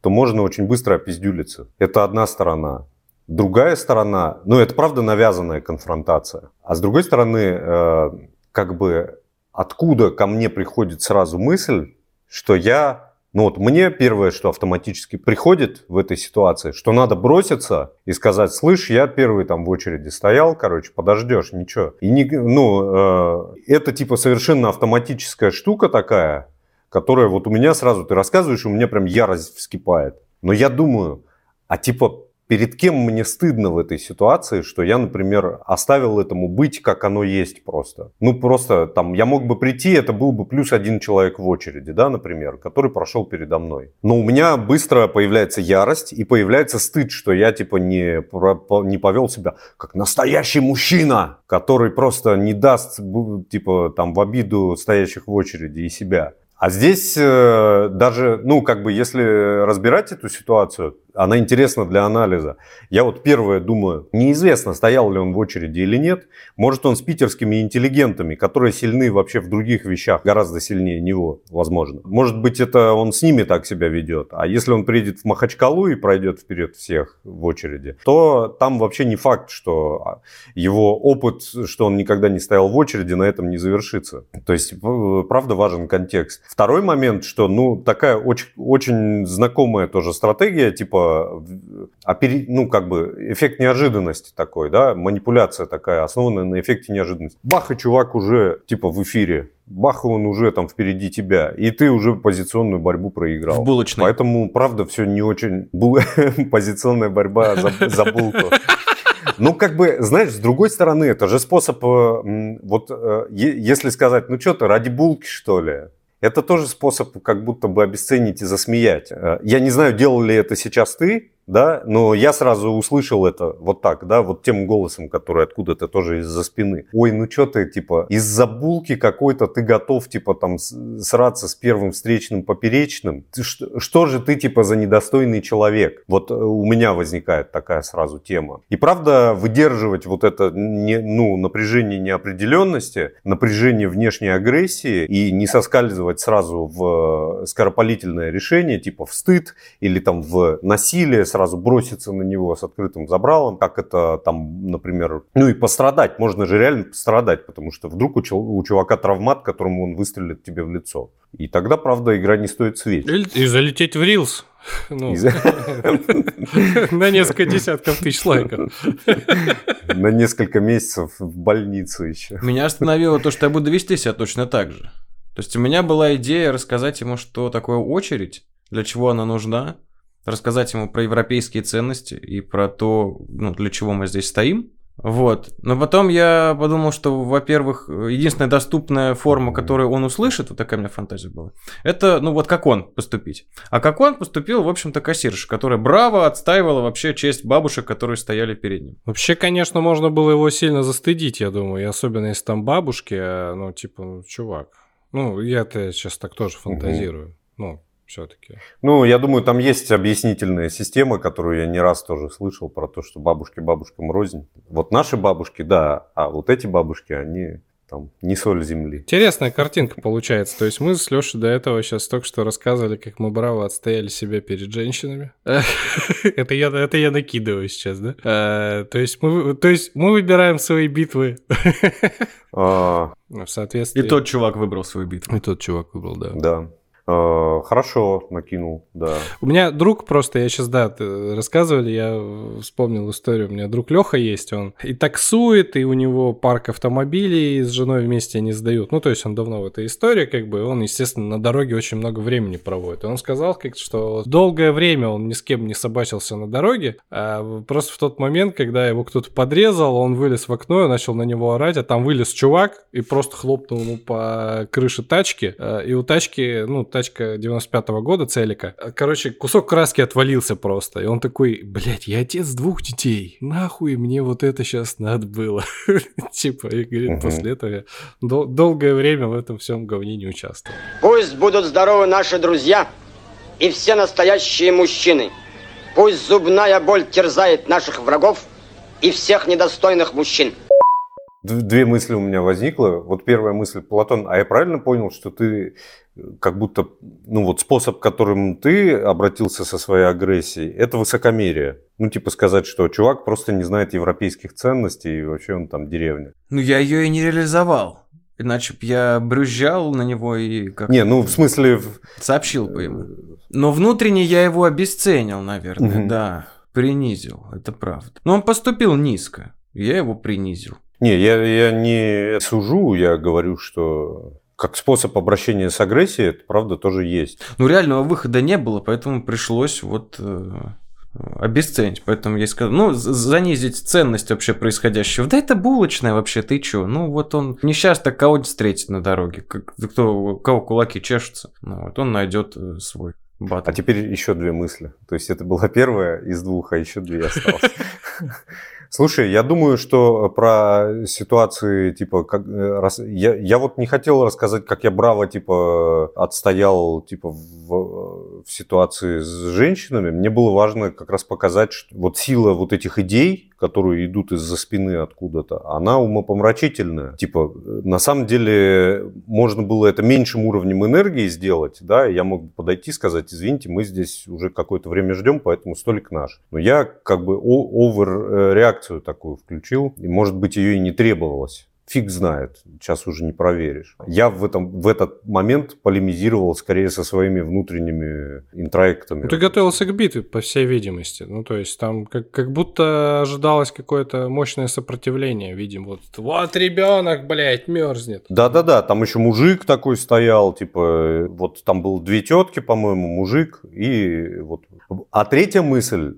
то можно очень быстро опиздюлиться. Это одна сторона. Другая сторона, ну это правда навязанная конфронтация. А с другой стороны, э, как бы откуда ко мне приходит сразу мысль, что я, ну вот мне первое, что автоматически приходит в этой ситуации, что надо броситься и сказать, слышь, я первый там в очереди стоял, короче, подождешь, ничего. И не, ну, э, это типа совершенно автоматическая штука такая, которая вот у меня сразу, ты рассказываешь, у меня прям ярость вскипает. Но я думаю, а типа перед кем мне стыдно в этой ситуации, что я, например, оставил этому быть, как оно есть просто. Ну, просто там, я мог бы прийти, это был бы плюс один человек в очереди, да, например, который прошел передо мной. Но у меня быстро появляется ярость и появляется стыд, что я, типа, не, не повел себя как настоящий мужчина, который просто не даст, типа, там, в обиду стоящих в очереди и себя. А здесь э, даже, ну, как бы, если разбирать эту ситуацию, она интересна для анализа. Я вот первое думаю, неизвестно, стоял ли он в очереди или нет. Может, он с питерскими интеллигентами, которые сильны вообще в других вещах, гораздо сильнее него, возможно. Может быть, это он с ними так себя ведет. А если он приедет в Махачкалу и пройдет вперед всех в очереди, то там вообще не факт, что его опыт, что он никогда не стоял в очереди, на этом не завершится. То есть, в- правда, важен контекст. Второй момент, что, ну, такая очень, очень знакомая тоже стратегия, типа, в- опери- ну, как бы, эффект неожиданности такой, да, манипуляция такая, основанная на эффекте неожиданности. Бах, и чувак уже, типа, в эфире. Бах, и он уже там впереди тебя. И ты уже позиционную борьбу проиграл. В булочной. Поэтому, правда, все не очень... бу- Позиционная борьба за, за булку. Ну, как бы, знаешь, с другой стороны, это же способ, э, вот, э, если сказать, ну, что ты, ради булки, что ли? Это тоже способ как будто бы обесценить и засмеять. Э, Я не знаю, делал ли это сейчас ты, да, но я сразу услышал это вот так, да, вот тем голосом, который откуда-то тоже из-за спины. Ой, ну что ты, типа, из-за булки какой-то ты готов, типа, там, сраться с первым встречным поперечным. Ты что, что же ты, типа, за недостойный человек? Вот э, у меня возникает такая сразу тема. И правда, выдерживать вот это, не, ну, напряжение неопределенности, напряжение внешней агрессии и не соскальзывать сразу в э, скоропалительное решение, типа в стыд или там в насилие, сразу броситься на него с открытым забралом, как это там, например, ну и пострадать, можно же реально пострадать, потому что вдруг у, чел- у чувака травмат, которому он выстрелит тебе в лицо. И тогда, правда, игра не стоит свеч. И залететь в Рилс. Ну, на несколько десятков тысяч лайков. На несколько месяцев в больницу еще. Меня остановило то, что я буду вести себя точно так же. То есть у меня была идея рассказать ему, что такое очередь, для чего она нужна, рассказать ему про европейские ценности и про то, ну, для чего мы здесь стоим. Вот. Но потом я подумал, что, во-первых, единственная доступная форма, которую он услышит, вот такая у меня фантазия была, это, ну, вот как он поступить. А как он поступил, в общем-то, кассирша, которая браво отстаивала вообще честь бабушек, которые стояли перед ним. Вообще, конечно, можно было его сильно застыдить, я думаю. И особенно если там бабушки, а, ну, типа, ну, чувак. Ну, я-то сейчас так тоже фантазирую. Ну, все-таки. Ну, я думаю, там есть объяснительная система, которую я не раз тоже слышал про то, что бабушки бабушкам рознь. Вот наши бабушки, да, а вот эти бабушки, они там не соль земли. Интересная картинка получается. То есть мы с Лешей до этого сейчас только что рассказывали, как мы браво отстояли себя перед женщинами. Это я, это я накидываю сейчас, да? А, То есть мы, то есть мы выбираем свои битвы. А, В И соответствии... тот чувак выбрал свою битву. И тот чувак выбрал, да. Да. А, Хорошо, накинул, да. У меня друг просто, я сейчас, да, рассказывали, я вспомнил историю. У меня друг Леха есть, он и таксует, и у него парк автомобилей, с женой вместе они сдают. Ну, то есть он давно в этой истории, как бы, он, естественно, на дороге очень много времени проводит. И он сказал, как, что долгое время он ни с кем не собачился на дороге, а просто в тот момент, когда его кто-то подрезал, он вылез в окно и начал на него орать, а там вылез чувак и просто хлопнул ему по крыше тачки, а, и у тачки, ну, тачка 95-го года, Целика. Короче, кусок краски отвалился просто. И он такой, блядь, я отец двух детей. Нахуй мне вот это сейчас надо было. Типа, и говорит, после этого я дол- долгое время в этом всем говне не участвовал. Пусть будут здоровы наши друзья и все настоящие мужчины. Пусть зубная боль терзает наших врагов и всех недостойных мужчин. Две мысли у меня возникло. Вот первая мысль, Платон, а я правильно понял, что ты э, как будто, ну вот способ, которым ты обратился со своей агрессией, это высокомерие. Ну типа сказать, что чувак просто не знает европейских ценностей и вообще он там деревня. Ну, я ее и не реализовал. Иначе б я брюзжал на него и как Не, ну в смысле... сообщил бы ему. Но внутренне я его обесценил, наверное, да. Принизил, это правда. Но он поступил низко. Я его принизил. Не, я, я не сужу, я говорю, что как способ обращения с агрессией, это правда тоже есть. Ну, реального выхода не было, поэтому пришлось вот э, обесценить. Поэтому я сказал, ну, занизить ценность вообще происходящего. Да это булочная вообще, ты чё? Ну, вот он не сейчас так кого-нибудь встретит на дороге. Как, кто, кого кулаки чешутся. Ну, вот он найдет э, свой батл. А теперь еще две мысли. То есть это была первая из двух, а еще две осталось. Слушай, я думаю, что про ситуации, типа, как, э, раз, я, я вот не хотел рассказать, как я браво, типа, отстоял, типа, в, в ситуации с женщинами. Мне было важно как раз показать, что вот сила вот этих идей, которые идут из-за спины откуда-то, она умопомрачительная. Типа, э, на самом деле, можно было это меньшим уровнем энергии сделать, да, я мог подойти и сказать, извините, мы здесь уже какое-то время ждем, поэтому столик наш. Но я как бы овер-реакцию такую включил, и, может быть, ее и не требовалось. Фиг знает, сейчас уже не проверишь. Я в, этом, в этот момент полемизировал скорее со своими внутренними интроектами. Ну, ты готовился к битве, по всей видимости. Ну, то есть там как, как будто ожидалось какое-то мощное сопротивление. Видим, вот, вот ребенок, блядь, мерзнет. Да-да-да, там еще мужик такой стоял, типа, вот там было две тетки, по-моему, мужик, и вот. А третья мысль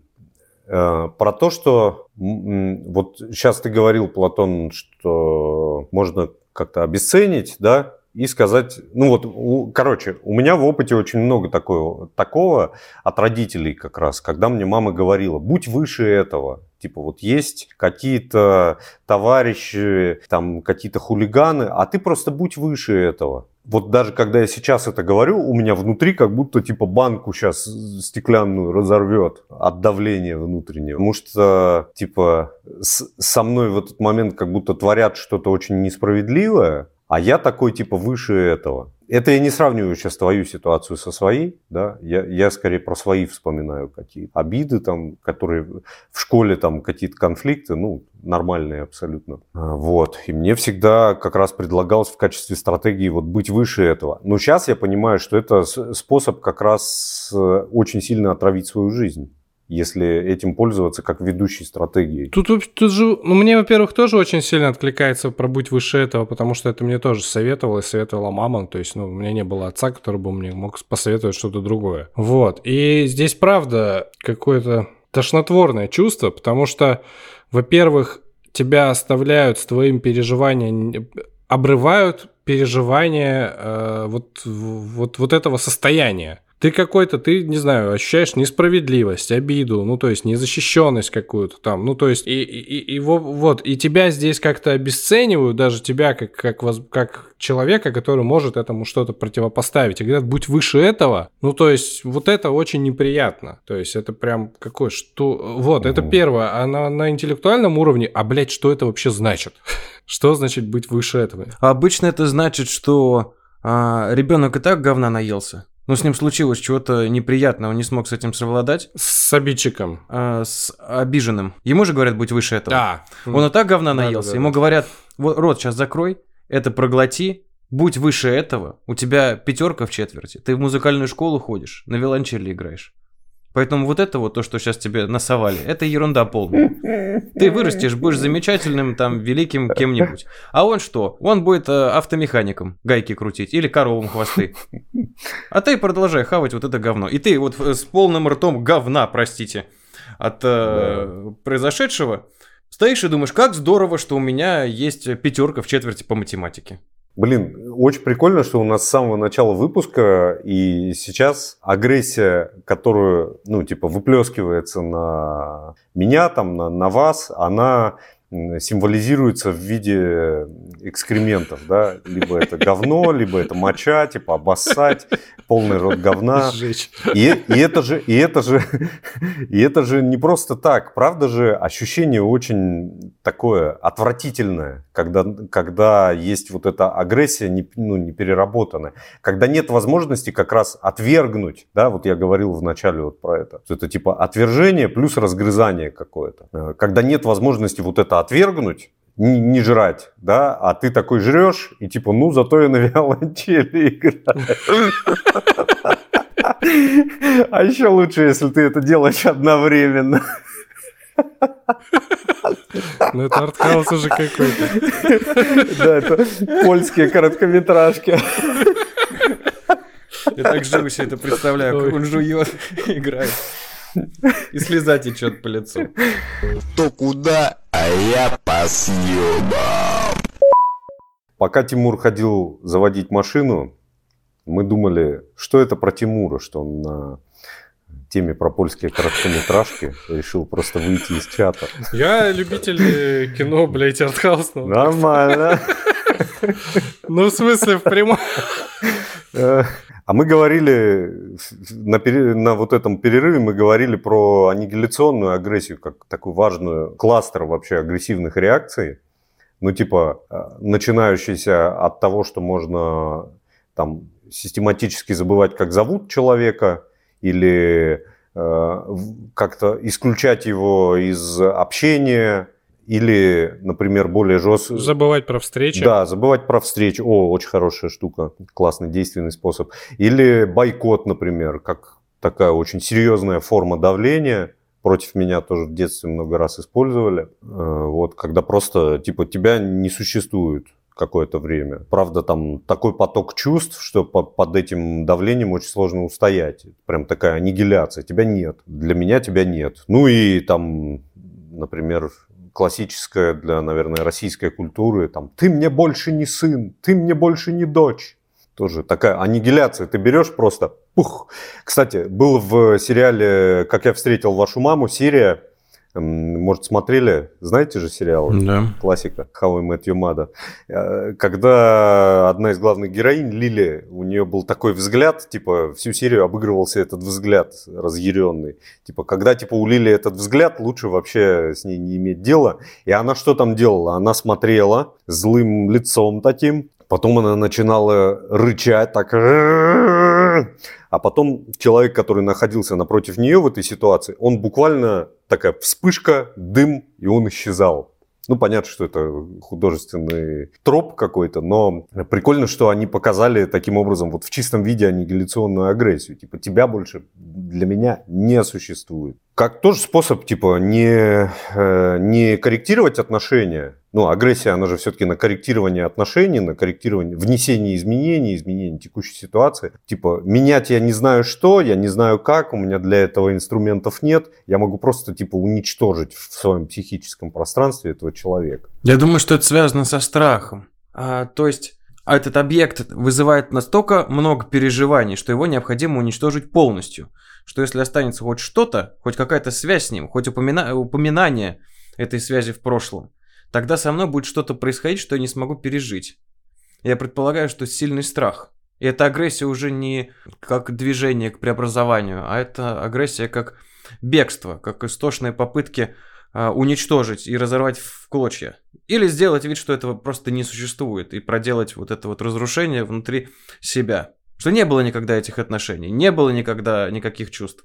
про то, что вот сейчас ты говорил, Платон, что можно как-то обесценить, да, и сказать, ну вот, у- короче, у меня в опыте очень много такого, такого от родителей как раз, когда мне мама говорила, будь выше этого. Типа вот есть какие-то товарищи, там какие-то хулиганы, а ты просто будь выше этого. Вот даже когда я сейчас это говорю, у меня внутри как будто типа банку сейчас стеклянную разорвет от давления внутреннего. Потому что типа с- со мной в этот момент как будто творят что-то очень несправедливое, а я такой типа выше этого. Это я не сравниваю сейчас твою ситуацию со своей, да, я, я скорее про свои вспоминаю какие-то обиды там, которые в школе там какие-то конфликты, ну, нормальные абсолютно. А, Вот, и мне всегда как раз предлагалось в качестве стратегии вот быть выше этого. Но сейчас я понимаю, что это способ как раз э, очень сильно отравить свою жизнь если этим пользоваться как ведущей стратегией. Тут, тут же, ну, мне, во-первых, тоже очень сильно откликается про «Будь выше этого», потому что это мне тоже советовала и советовала мама. То есть, ну, у меня не было отца, который бы мне мог посоветовать что-то другое. Вот. И здесь, правда, какое-то тошнотворное чувство, потому что, во-первых, тебя оставляют с твоим переживанием, обрывают переживание э, вот, вот, вот этого состояния. Ты какой-то, ты, не знаю, ощущаешь несправедливость, обиду, ну, то есть незащищенность какую-то там, ну, то есть, и, и, и вот, и тебя здесь как-то обесценивают, даже тебя как, как, как человека, который может этому что-то противопоставить, и говорят, будь выше этого, ну, то есть, вот это очень неприятно, то есть, это прям какое, что, вот, это первое, а на, на интеллектуальном уровне, а, блядь, что это вообще значит? Что значит быть выше этого? Обычно это значит, что а, ребенок и так говна наелся. Ну, с ним случилось чего-то неприятного, он не смог с этим совладать. С обидчиком. А, с обиженным. Ему же говорят, быть выше этого. Да. Он и так говна наелся. да, Ему да. говорят, вот рот сейчас закрой, это проглоти, будь выше этого, у тебя пятерка в четверти, ты в музыкальную школу ходишь, на виолончели играешь. Поэтому вот это вот то, что сейчас тебе насовали, это ерунда полная. Ты вырастешь, будешь замечательным, там, великим кем-нибудь. А он что? Он будет э, автомехаником, гайки крутить или коровам хвосты. А ты продолжай хавать вот это говно. И ты вот э, с полным ртом говна, простите, от э, произошедшего, стоишь и думаешь, как здорово, что у меня есть пятерка в четверти по математике. Блин, очень прикольно, что у нас с самого начала выпуска и сейчас агрессия, которую, ну, типа, выплескивается на меня, там, на, на вас, она символизируется в виде экскрементов, да, либо это говно, либо это моча, типа обоссать, полный рот говна. Сжечь. И, и это же, и это же, и это же не просто так. Правда же, ощущение очень такое отвратительное, когда, когда есть вот эта агрессия не, ну, не переработанная. Когда нет возможности как раз отвергнуть, да, вот я говорил в начале вот про это. Что Это типа отвержение плюс разгрызание какое-то. Э, Когда нет возможности вот это отвергнуть, не, не жрать, да, а ты такой жрешь, и типа, ну, зато я на виолончели играю. А еще лучше, если ты это делаешь одновременно. Ну, это артхаус уже какой-то. Да, это польские короткометражки. Я так живо себе это представляю, как он жует, играет. И слеза течет по лицу. То куда, а я по съебам. Пока Тимур ходил заводить машину, мы думали, что это про Тимура, что он на теме про польские короткометражки решил просто выйти из чата. Я любитель э, кино, блядь, артхаусного. Нормально. Ну, в смысле, в прямом... А мы говорили на, на вот этом перерыве мы говорили про аннигиляционную агрессию как такую важную кластер вообще агрессивных реакций. Ну типа э, начинающийся от того, что можно там систематически забывать, как зовут человека, или э, как-то исключать его из общения, или, например, более жестко... Забывать про встречи. Да, забывать про встречу. О, очень хорошая штука. Классный, действенный способ. Или бойкот, например, как такая очень серьезная форма давления. Против меня тоже в детстве много раз использовали. Э, Вот, когда просто, типа, тебя не существует какое-то время. Правда, там такой поток чувств, что по- под этим давлением очень сложно устоять. Прям такая аннигиляция. Тебя нет. Для меня тебя нет. Ну и там, например, классическая для, наверное, российской культуры, там, ты мне больше не сын, ты мне больше не дочь. Тоже такая аннигиляция. Ты берешь просто пух. Кстати, был в сериале «Как я встретил вашу маму» серия, может, смотрели, знаете же сериал? Да. классика How I Met Your Mother. Э, Когда одна из главных героинь, Лили, у нее был такой взгляд, типа, всю серию обыгрывался этот взгляд разъяренный. Типа, когда, типа, у Лили этот взгляд, лучше вообще с ней не иметь дела. И она что там делала? Она смотрела злым лицом таким, Потом она начинала рычать так. А потом человек, который находился напротив нее в этой ситуации, он буквально такая вспышка, дым, и он исчезал. Ну, понятно, что это художественный троп какой-то, но прикольно, что они показали таким образом вот в чистом виде аннигиляционную агрессию. Типа, тебя больше для меня не существует. Как тоже способ, типа, не, э, не корректировать отношения. Ну, агрессия, она же все-таки на корректирование отношений, на корректирование, внесение изменений, изменение текущей ситуации. Типа, менять я не знаю что, я не знаю как, у меня для этого инструментов нет. Я могу просто, типа, уничтожить в своем психическом пространстве этого человека. Я думаю, что это связано со страхом. А, то есть а этот объект вызывает настолько много переживаний, что его необходимо уничтожить полностью. Что если останется хоть что-то, хоть какая-то связь с ним, хоть упомина... упоминание этой связи в прошлом, тогда со мной будет что-то происходить, что я не смогу пережить. Я предполагаю, что сильный страх. И эта агрессия уже не как движение к преобразованию, а это агрессия как бегство, как истошные попытки а, уничтожить и разорвать в клочья. Или сделать вид, что этого просто не существует, и проделать вот это вот разрушение внутри себя. Что не было никогда этих отношений, не было никогда никаких чувств.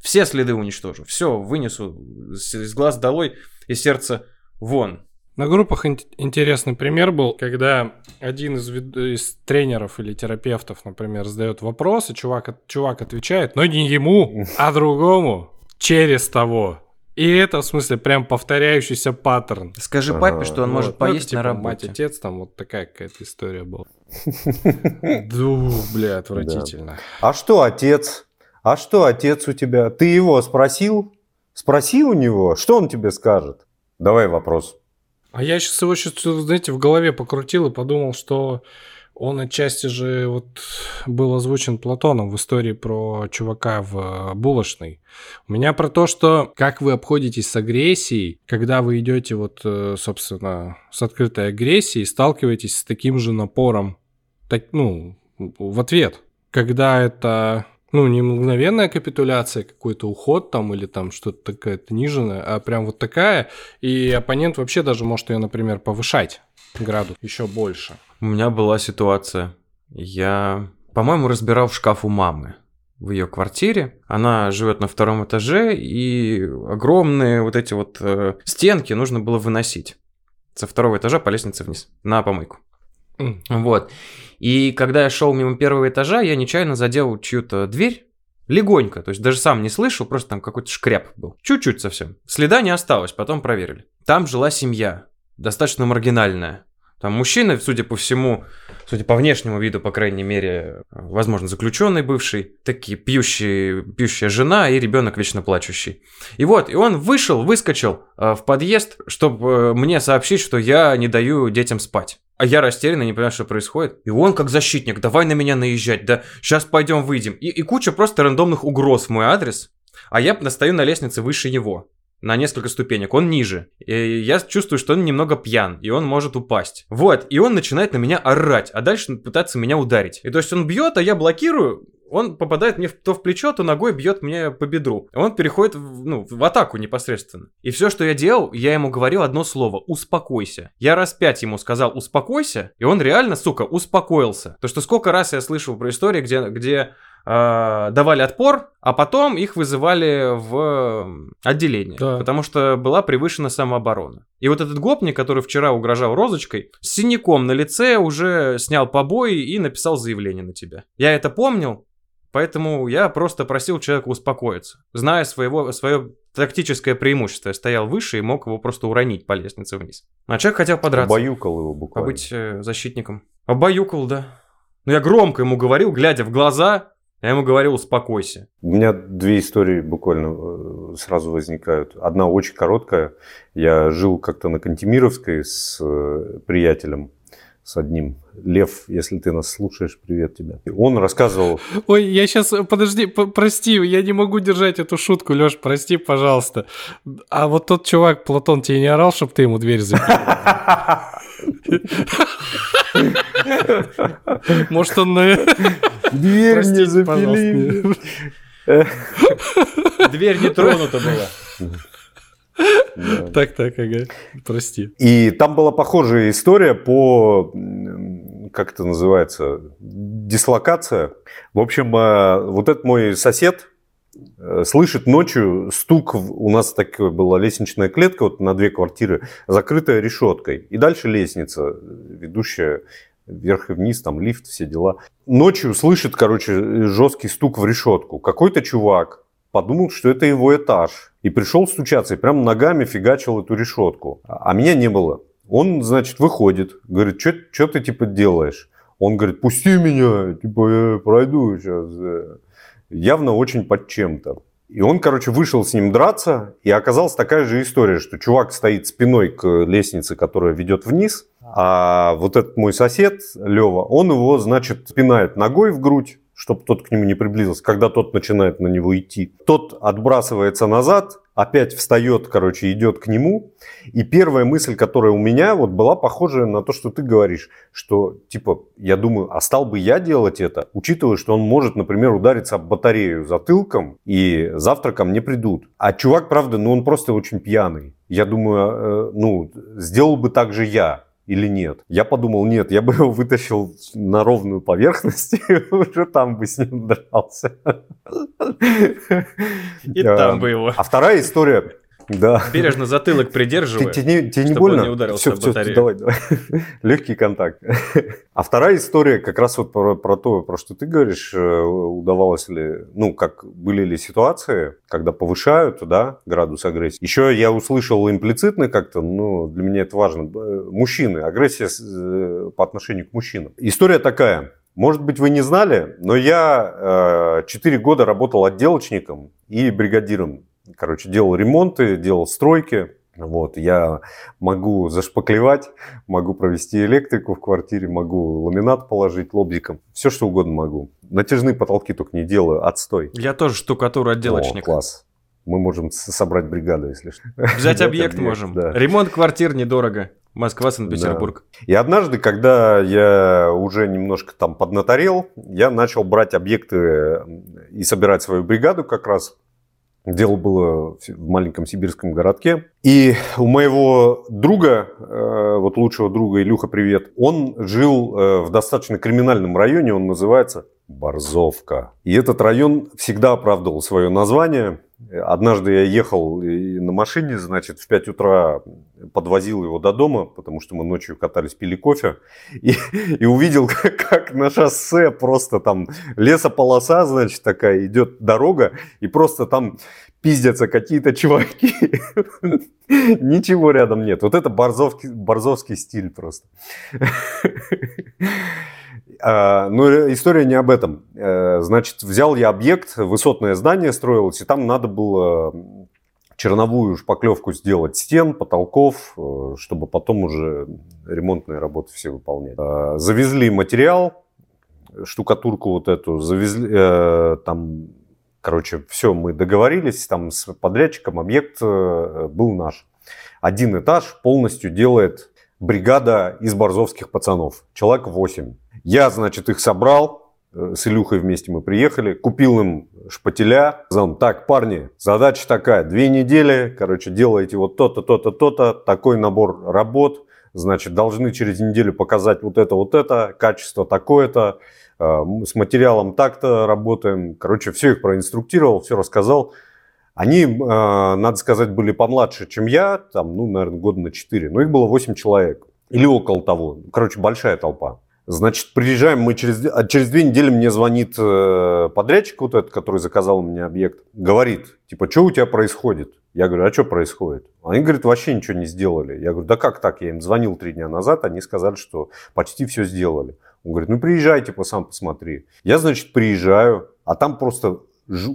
Все следы уничтожу, все вынесу с глаз долой и сердце вон. На группах ин- интересный пример был, когда один из, вед- из тренеров или терапевтов, например, задает вопрос, и чувак, от- чувак отвечает, но не ему, а другому, через того. И это, в смысле, прям повторяющийся паттерн. Скажи папе, что он Вот. может Ну, это поесть типа на работе. Мать, отец, там вот такая какая-то история была. Ду, бля, отвратительно. А что отец? А что отец у тебя? Ты его спросил? Спроси у него, что он тебе скажет? Давай вопрос. А я сейчас его, щас, знаете, в голове покрутил и подумал, что он отчасти же вот был озвучен Платоном в истории про чувака в э, булочной. У меня про то, что как вы обходитесь с агрессией, когда вы идете вот, э, собственно, с открытой агрессией, сталкиваетесь с таким же напором, так, ну, в ответ. Когда это ну, не мгновенная капитуляция, какой-то уход там или там что-то такое-то ниженное, а прям вот такая, и оппонент вообще даже может ее, например, повышать градус еще больше. У меня была ситуация. Я, по-моему, разбирал в шкаф у мамы в ее квартире. Она живет на втором этаже, и огромные вот эти вот э, стенки нужно было выносить со второго этажа по лестнице вниз на помойку. Вот. И когда я шел мимо первого этажа, я нечаянно задел чью-то дверь. Легонько, то есть даже сам не слышал, просто там какой-то шкряп был. Чуть-чуть совсем. Следа не осталось, потом проверили. Там жила семья, достаточно маргинальная. Там мужчина, судя по всему, судя по внешнему виду, по крайней мере, возможно, заключенный бывший, такие пьющие, пьющая жена и ребенок вечно плачущий. И вот, и он вышел, выскочил э, в подъезд, чтобы мне сообщить, что я не даю детям спать. А я растерянно, не понимаю, что происходит. И он как защитник, давай на меня наезжать, да сейчас пойдем выйдем. И, и куча просто рандомных угроз в мой адрес. А я стою на лестнице выше него на несколько ступенек, он ниже. И я чувствую, что он немного пьян, и он может упасть. Вот, и он начинает на меня орать, а дальше пытаться меня ударить. И то есть он бьет, а я блокирую, он попадает мне то в плечо, то ногой бьет мне по бедру. Он переходит в, ну, в атаку непосредственно. И все, что я делал, я ему говорил одно слово – успокойся. Я раз пять ему сказал успокойся, и он реально, сука, успокоился. То, что сколько раз я слышал про истории, где, где э, давали отпор, а потом их вызывали в отделение. Да. Потому что была превышена самооборона. И вот этот гопник, который вчера угрожал розочкой, с синяком на лице уже снял побои и написал заявление на тебя. Я это помнил, поэтому я просто просил человека успокоиться. Зная своего, свое тактическое преимущество, я стоял выше и мог его просто уронить по лестнице вниз. А человек хотел подраться. Баюкал его буквально. Побыть э, защитником. Обаюкал, да. Но я громко ему говорил, глядя в глаза, я ему говорил, успокойся. У меня две истории буквально э, сразу возникают. Одна очень короткая. Я жил как-то на Кантемировской с э, приятелем, с одним. Лев, если ты нас слушаешь, привет тебе. И Он рассказывал, Ой, я сейчас, подожди, прости, я не могу держать эту шутку, Леш, прости, пожалуйста. А вот тот чувак, Платон, тебе не орал, чтобы ты ему дверь запер? Может, он... на- дверь не запили. Дверь не тронута была. Так, так, ага, прости. И там была похожая история по, как это называется, дислокация. В общем, э, вот этот мой сосед э, слышит ночью стук, у нас такая была лестничная клетка вот на две квартиры, закрытая решеткой. И дальше лестница, э, ведущая вверх и вниз, там лифт, все дела. Ночью слышит, короче, жесткий стук в решетку. Какой-то чувак подумал, что это его этаж. И пришел стучаться, и прям ногами фигачил эту решетку. А меня не было. Он, значит, выходит, говорит, что ты, типа, делаешь? Он говорит, пусти меня, типа, я пройду сейчас. Явно очень под чем-то. И он, короче, вышел с ним драться, и оказалась такая же история, что чувак стоит спиной к лестнице, которая ведет вниз, А вот этот мой сосед, Лева, он его, значит, пинает ногой в грудь, чтобы тот к нему не приблизился, когда тот начинает на него идти. Тот отбрасывается назад, опять встает, короче, идет к нему. И первая мысль, которая у меня вот была похожая на то, что ты говоришь, что, типа, я думаю, а стал бы я делать это, учитывая, что он может, например, удариться об батарею затылком, и завтра ко мне придут. А чувак, правда, ну он просто очень пьяный. Я думаю, э, ну, сделал бы так же я или нет. Я подумал, нет, я бы его вытащил на ровную поверхность и уже там бы с ним дрался. И там бы его. А вторая история, да. Бережно затылок придерживая, Ты- тебе, тебе не чтобы он больно? не ударился Всё, об всё, батарею. давай, давай. Легкий контакт. А вторая история как раз вот про, про то, про что ты говоришь, э, удавалось ли, ну, как были ли ситуации, когда повышают, да, градус агрессии. Еще я услышал имплицитно как-то, ну, для меня это важно, э, мужчины, агрессия э, по отношению к мужчинам. История такая. Может быть, вы не знали, но я 4 года работал отделочником и бригадиром короче, делал ремонты, делал стройки. Вот, я могу зашпаклевать, могу провести электрику в квартире, могу ламинат положить лобзиком. Все, что угодно могу. Натяжные потолки только не делаю, отстой. Я тоже штукатур отделочник. О, класс. Мы можем собрать бригаду, если что. Взять объект можем. да. Ремонт квартир недорого. Москва, Санкт-Петербург. И однажды, когда я уже немножко там поднаторел, я начал брать объекты и собирать свою бригаду как раз. Дело было в маленьком сибирском городке. И у моего друга, э, вот лучшего друга, Илюха, привет, он жил э, в достаточно криминальном районе, он называется Борзовка. И этот район всегда оправдывал свое название. Однажды я ехал на машине, значит, в 5 утра подвозил его до дома, потому что мы ночью катались, пили кофе, и, и увидел, как, как на шоссе просто там лесополоса, значит, такая, идет дорога, и просто там пиздятся какие-то чуваки. Ничего рядом нет. Вот это борзовский, борзовский стиль просто. А, Но история не об этом. Э, Значит, взял я объект, высотное здание строилось, и там надо было черновую шпаклевку сделать стен, потолков, э, чтобы потом уже ремонтные работы все выполнять. Э, Завезли материал, штукатурку вот эту, завезли, э, там, короче, все, мы договорились, там с подрядчиком объект э, был наш. Один этаж полностью делает бригада из борзовских пацанов, человек 8. Я, значит, их собрал, с Илюхой вместе мы приехали, купил им шпателя, сказал так, парни, задача такая, две недели, короче, делаете вот то-то, то-то, то-то, такой набор работ, значит, должны через неделю показать вот это, вот это, качество такое-то, э, с материалом так-то работаем, короче, все их проинструктировал, все рассказал. Они, э, надо сказать, были помладше, чем я, там, ну, наверное, года на 4, но их было 8 человек или около того, короче, большая толпа. Значит, приезжаем мы через, а через две недели мне звонит э, подрядчик вот этот, который заказал меня объект, говорит, типа, что у тебя происходит? Я говорю, а что происходит? Они говорят, вообще ничего не сделали. Я говорю, да как так? Я им звонил три дня назад, они сказали, что почти все сделали. Он говорит, ну приезжай, типа, сам посмотри. Я, значит, приезжаю, а там просто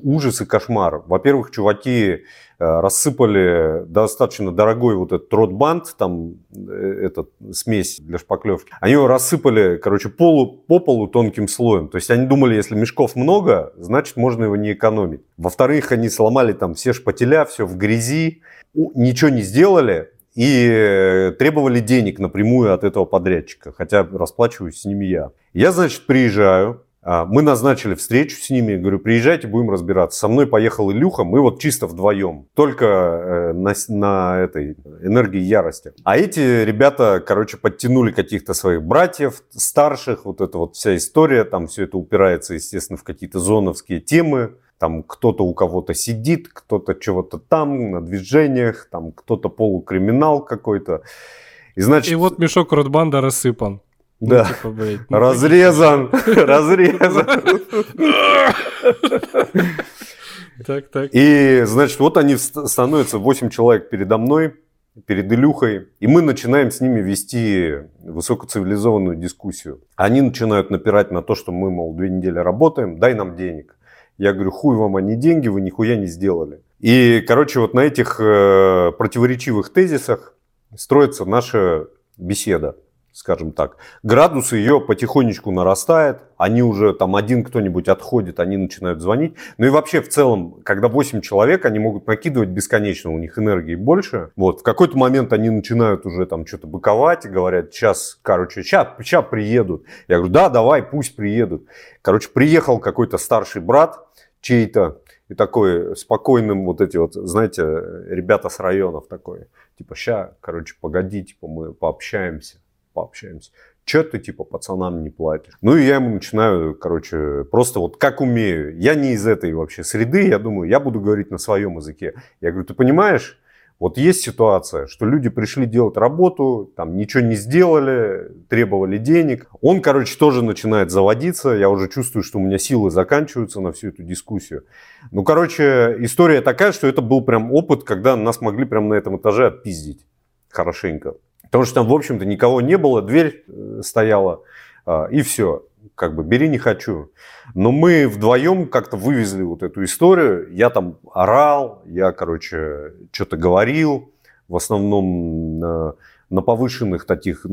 ужас и кошмар. Во-первых, чуваки э, рассыпали достаточно дорогой вот этот тротбанд, там э, этот смесь для шпаклевки. Они его рассыпали, короче, полу, по полу тонким слоем. То есть они думали, если мешков много, значит можно его не экономить. Во-вторых, они сломали там все шпателя, все в грязи, ничего не сделали. И э, требовали денег напрямую от этого подрядчика, хотя расплачиваюсь с ними я. Я, значит, приезжаю, мы назначили встречу с ними, говорю, приезжайте, будем разбираться. Со мной поехал Илюха, мы вот чисто вдвоем, только э, на, на этой энергии ярости. А эти ребята, короче, подтянули каких-то своих братьев, старших, вот эта вот вся история, там все это упирается, естественно, в какие-то зоновские темы. Там кто-то у кого-то сидит, кто-то чего-то там, на движениях, там кто-то полукриминал какой-то. И значит, И вот мешок Ротбанда рассыпан. Ну, да. типа, блядь, ну, Разрезан, разрезан. Так, так. И, значит, вот они становятся 8 человек передо мной, перед Илюхой, и мы начинаем с ними вести высокоцивилизованную дискуссию. Они начинают напирать на то, что мы, мол, две недели работаем, дай нам денег. Я говорю, хуй вам, не деньги, вы нихуя не сделали. И, короче, вот на этих э, противоречивых тезисах строится наша беседа. Скажем так. Градус ее потихонечку нарастает, они уже там один кто-нибудь отходит, они начинают звонить. Ну и вообще в целом, когда 8 человек, они могут накидывать бесконечно, у них энергии больше. Вот, в какой-то момент они начинают уже там что-то быковать и говорят, сейчас, короче, сейчас, сейчас приедут. Я говорю, да, давай, пусть приедут. Короче, приехал какой-то старший брат чей-то, и такой спокойным вот эти вот, знаете, ребята с районов такой, типа, ща, короче, погоди, типа, мы пообщаемся, пообщаемся. Че ты, типа, пацанам не платишь? Ну, и я ему начинаю, короче, просто вот как умею. Я не из этой вообще среды, я думаю, я буду говорить на своем языке. Я говорю, ты понимаешь, вот есть ситуация, что люди пришли делать работу, там ничего не сделали, требовали денег. Он, короче, тоже начинает заводиться. Я уже чувствую, что у меня силы заканчиваются на всю эту дискуссию. Ну, короче, история такая, что это был прям опыт, когда нас могли прям на этом этаже отпиздить хорошенько. Потому что там, в общем-то, никого не было, дверь э, стояла, а, и все как бы бери не хочу. Но мы вдвоем как-то вывезли вот эту историю. Я там орал, я, короче, что-то говорил. В основном э, на повышенных таких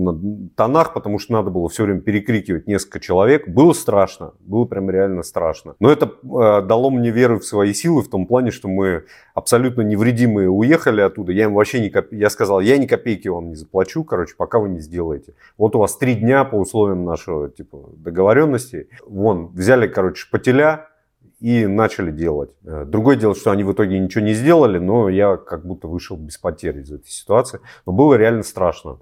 тонах, потому что надо было все время перекрикивать несколько человек. Было страшно, было прям реально страшно. Но это э, дало мне веру в свои силы в том плане, что мы абсолютно невредимые уехали оттуда. Я им вообще не коп... я сказал, я ни копейки вам не заплачу, короче, пока вы не сделаете. Вот у вас три дня по условиям нашего типа договоренности. Вон, взяли, короче, шпателя, и начали делать. Э, другое дело, что они в итоге ничего не сделали, но я как будто вышел без потерь из этой ситуации. Но было реально страшно,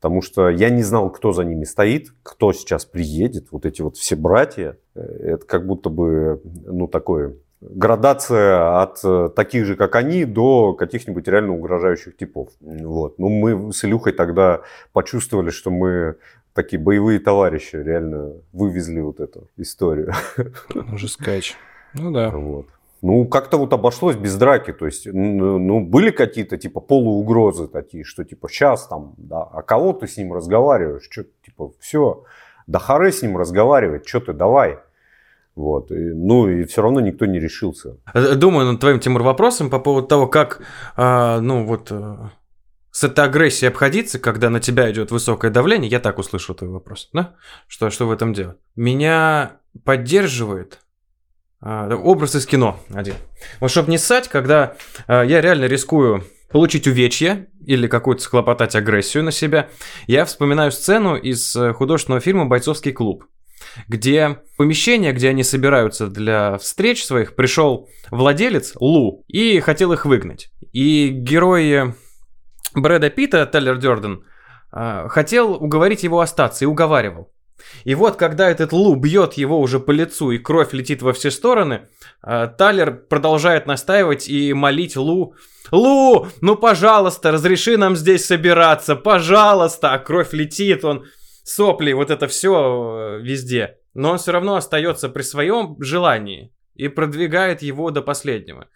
потому что я не знал, кто за ними стоит, кто сейчас приедет, вот эти вот все братья. Э, это как будто бы, ну, такое градация от э, таких же, как они, до каких-нибудь реально угрожающих типов. Вот. Ну, мы с Илюхой тогда почувствовали, что мы такие боевые товарищи реально вывезли вот эту историю. Уже скач. Ну да. Вот. Ну, как-то вот обошлось без драки. То есть, ну, ну, были какие-то типа полуугрозы такие, что типа сейчас там, да, а кого ты с ним разговариваешь? Что, типа, все, да харе с ним разговаривать, что ты, давай. Вот. И, ну, и все равно никто не решился. Думаю над твоим, Тимур, вопросом по поводу того, как, а, ну, вот а, с этой агрессией обходиться, когда на тебя идет высокое давление, я так услышал твой вопрос, да? Что, что в этом делать? Меня поддерживает а, образ из кино один. Вот чтобы не ссать, когда а, я реально рискую получить увечье или какую-то схлопотать агрессию на себя, я вспоминаю сцену из э, художественного фильма «Бойцовский клуб», где помещение, где они собираются для встреч своих, пришел владелец Лу и хотел их выгнать. И герои Брэда Питта, Талер Дёрден, а, хотел уговорить его остаться и уговаривал. И вот, когда этот Лу бьет его уже по лицу и кровь летит во все стороны, а, Талер продолжает настаивать и молить Лу. «Лу, ну пожалуйста, разреши нам здесь собираться, пожалуйста!» А кровь летит, он сопли, вот это все э, везде. Но он все равно остается при своем желании и продвигает его до последнего.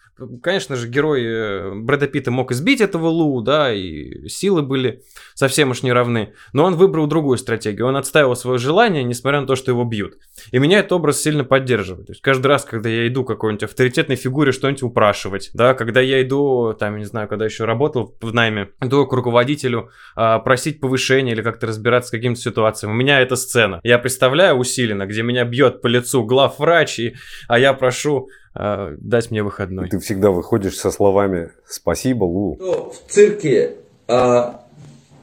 Конечно же, герой э, Брэда Питта мог избить этого Лу, да, и силы были совсем уж не равны. Но он выбрал другую стратегию. Он отставил свое желание, несмотря на то, что его бьют. И меня этот образ сильно поддерживает. То есть каждый раз, когда я иду какой-нибудь авторитетной фигуре что-нибудь упрашивать, да, когда я иду, там, не знаю, когда еще работал в найме, иду к руководителю а, просить повышения или как-то разбираться с каким-то ситуацией. У меня эта сцена. Я представляю усиленно, где меня бьет по лицу главврач, и, а я прошу э, дать мне выходной. И ты всегда выходишь со словами «Спасибо, Лу». Кто в цирке э,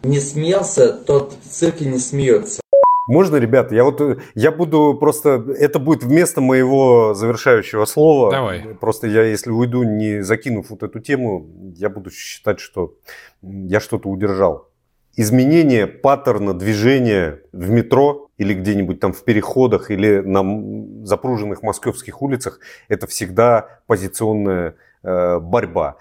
не смеялся, тот в цирке не смеется. Можно, ребята, я вот я буду просто это будет вместо моего завершающего слова. Давай. Просто я, если уйду, не закинув вот эту тему, я буду считать, что я что-то удержал. Изменение паттерна движения в метро или где-нибудь там в переходах, или на запруженных московских улицах, это всегда позиционная э, борьба.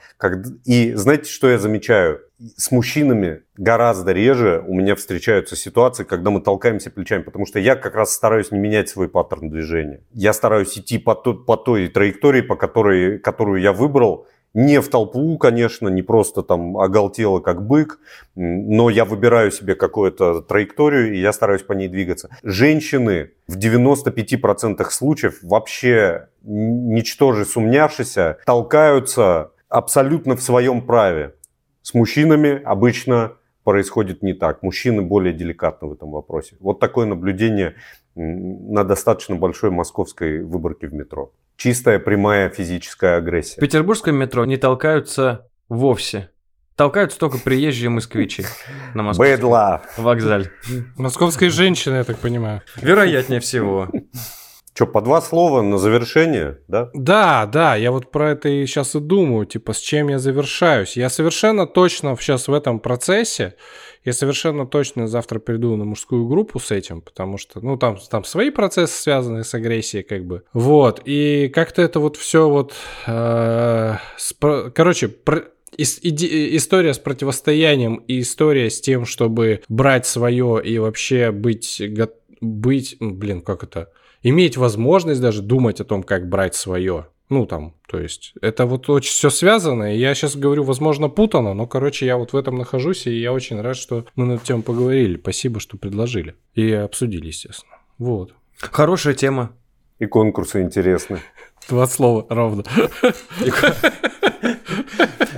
И знаете, что я замечаю? С мужчинами гораздо реже у меня встречаются ситуации, когда мы толкаемся плечами, потому что я как раз стараюсь не менять свой паттерн движения. Я стараюсь идти по, той, по той траектории, по которой, которую я выбрал, не в толпу, конечно, не просто там оголтело как бык, но я выбираю себе какую-то траекторию, и я стараюсь по ней двигаться. Женщины в 95% случаев вообще ничтоже сумняшися толкаются абсолютно в своем праве. С мужчинами обычно происходит не так. Мужчины более деликатны в этом вопросе. Вот такое наблюдение на достаточно большой московской выборке в метро. Чистая прямая физическая В агрессия. петербургском метро не толкаются вовсе. Толкаются только приезжие москвичи на московском Бэдла. вокзале. Московская женщина, я так понимаю. Вероятнее всего. Что, по два слова на завершение, да? Да, да, я вот про это и сейчас и думаю, типа, с чем я завершаюсь. Я совершенно точно сейчас в этом процессе, я совершенно точно завтра приду на мужскую группу с этим, потому что, ну, там, там свои процессы, связанные с агрессией, как бы. Вот, и как-то это вот все вот... э, спро- короче, про- история с противостоянием и история с тем, чтобы брать свое и вообще быть... быть, блин, как это иметь возможность даже думать о том, как брать свое. Ну, там, то есть, это вот очень все связано. И я сейчас говорю, возможно, путано, но, короче, я вот в этом нахожусь, и я очень рад, что мы над тем поговорили. Спасибо, что предложили. И обсудили, естественно. Вот. Хорошая тема. И конкурсы интересны. Два слова ровно.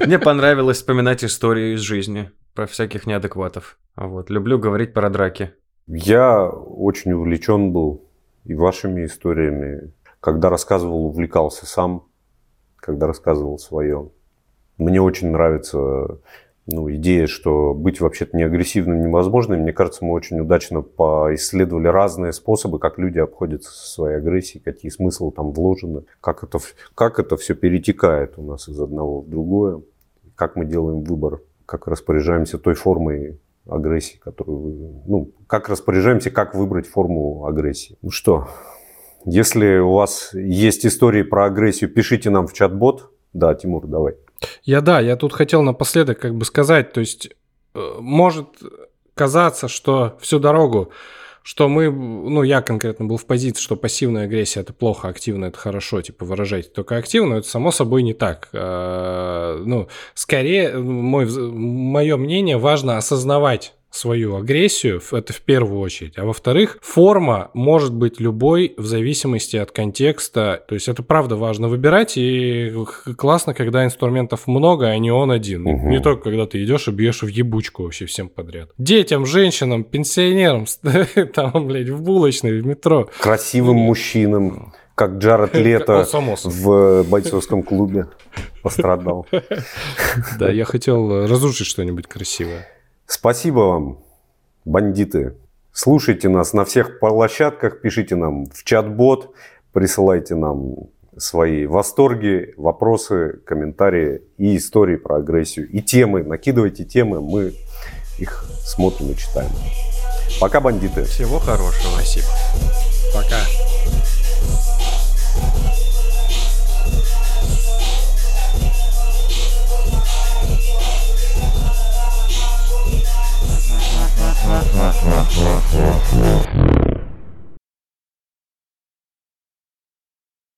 Мне понравилось вспоминать истории из жизни про всяких неадекватов. А Вот. Люблю говорить про драки. Я очень увлечен был и вашими историями. Когда рассказывал, увлекался сам, когда рассказывал свое. Мне очень нравится ну, идея, что быть вообще-то не агрессивным невозможно. И мне кажется, мы очень удачно поисследовали разные способы, как люди обходятся со своей агрессией, какие смыслы там вложены, как это, как это все перетекает у нас из одного в другое, как мы делаем выбор, как распоряжаемся той формой агрессии, которую вы... Ну, как распоряжаемся, как выбрать форму агрессии. Ну что, если у вас есть истории про агрессию, пишите нам в чат-бот. Да, Тимур, давай. Я да, я тут хотел напоследок как бы сказать, то есть э, может казаться, что всю дорогу, что мы, ну я конкретно был в позиции, что пассивная агрессия это плохо, активная это хорошо, типа выражать только активно, это само собой не так. Э, Ну, скорее, мой, мое мнение, важно осознавать свою агрессию, это в первую очередь. А во-вторых, форма может быть любой в зависимости от контекста. То есть это правда важно выбирать, и классно, когда инструментов много, а не он один. Не- Мгм. Не только когда ты идешь и бьешь в ебучку вообще всем подряд. Детям, женщинам, пенсионерам, там, блядь, в булочной, в метро. Красивым мужчинам, как Джаред Ну, Лето в бойцовском клубе пострадал. Да, я хотел разрушить что-нибудь красивое. Спасибо вам, бандиты. Слушайте нас на всех площадках, пишите нам в чат-бот, присылайте нам свои восторги, вопросы, комментарии и истории про агрессию. И темы, накидывайте темы, мы их смотрим и читаем. Пока, бандиты. Всего хорошего. Спасибо. Пока. シャツシャツシャツシャツ。